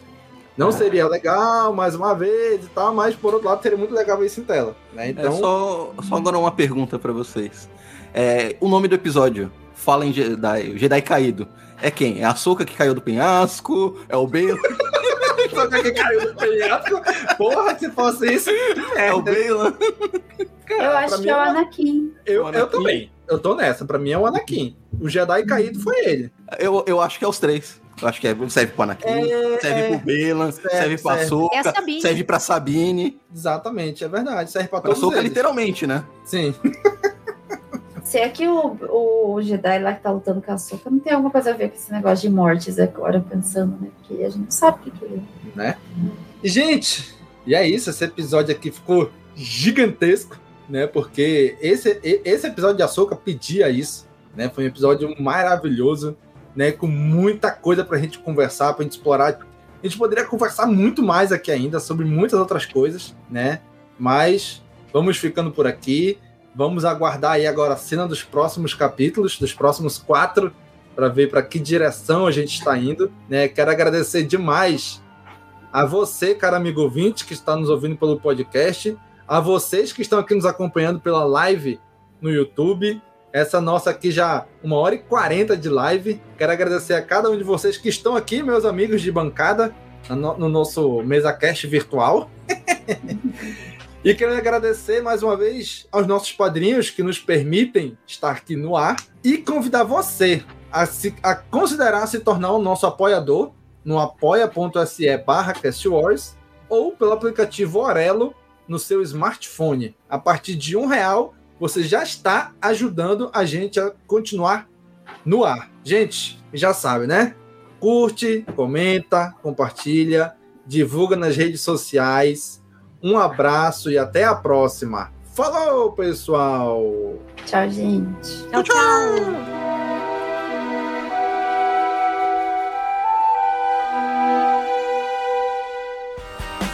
Não é. seria legal, mais uma vez e tal, mas por outro lado seria muito legal ver isso em tela, né? É então... É só, só agora uma pergunta para vocês. É, o nome do episódio, fala em Jedi, Jedi caído. É quem? É a Soca que caiu do penhasco? É o Bale? [LAUGHS] Soca que caiu do penhasco? Porra, se fosse isso. É, o Bale. eu acho que é o Anakin. Eu, Anakin. eu também eu tô nessa. Pra mim é o Anakin. O Jedi caído foi ele. Eu, eu acho que é os três. Eu acho que é, serve pro Anakin, é, serve é, pro Belan, serve, serve pra serve. Soca, é serve pra Sabine. Exatamente, é verdade. Serve pra, pra todos Soca, eles. literalmente, né? Sim. Se é que o, o Jedi lá que tá lutando com a Soca não tem alguma coisa a ver com esse negócio de mortes agora, pensando, né? Porque a gente não sabe o que, que é. Né? Gente, e é isso. Esse episódio aqui ficou gigantesco né? Porque esse, esse episódio de Açúcar pedia isso, né? Foi um episódio maravilhoso, né? Com muita coisa pra gente conversar, pra gente explorar. A gente poderia conversar muito mais aqui ainda sobre muitas outras coisas, né? Mas vamos ficando por aqui. Vamos aguardar aí agora a cena dos próximos capítulos, dos próximos quatro, para ver para que direção a gente está indo. Né? Quero agradecer demais a você, cara amigo ouvinte, que está nos ouvindo pelo podcast a vocês que estão aqui nos acompanhando pela live no YouTube. Essa nossa aqui já uma hora e quarenta de live. Quero agradecer a cada um de vocês que estão aqui, meus amigos de bancada, no, nosso MesaCast virtual. [LAUGHS] e quero agradecer mais uma vez aos nossos padrinhos que nos permitem estar aqui no ar e convidar você a, se, a considerar se tornar o nosso apoiador no apoia.se barra ou pelo aplicativo Orelo no seu smartphone. A partir de um real, você já está ajudando a gente a continuar no ar. Gente, já sabe, né? Curte, comenta, compartilha, divulga nas redes sociais. Um abraço e até a próxima. Falou, pessoal! Tchau, gente. tchau. tchau. tchau.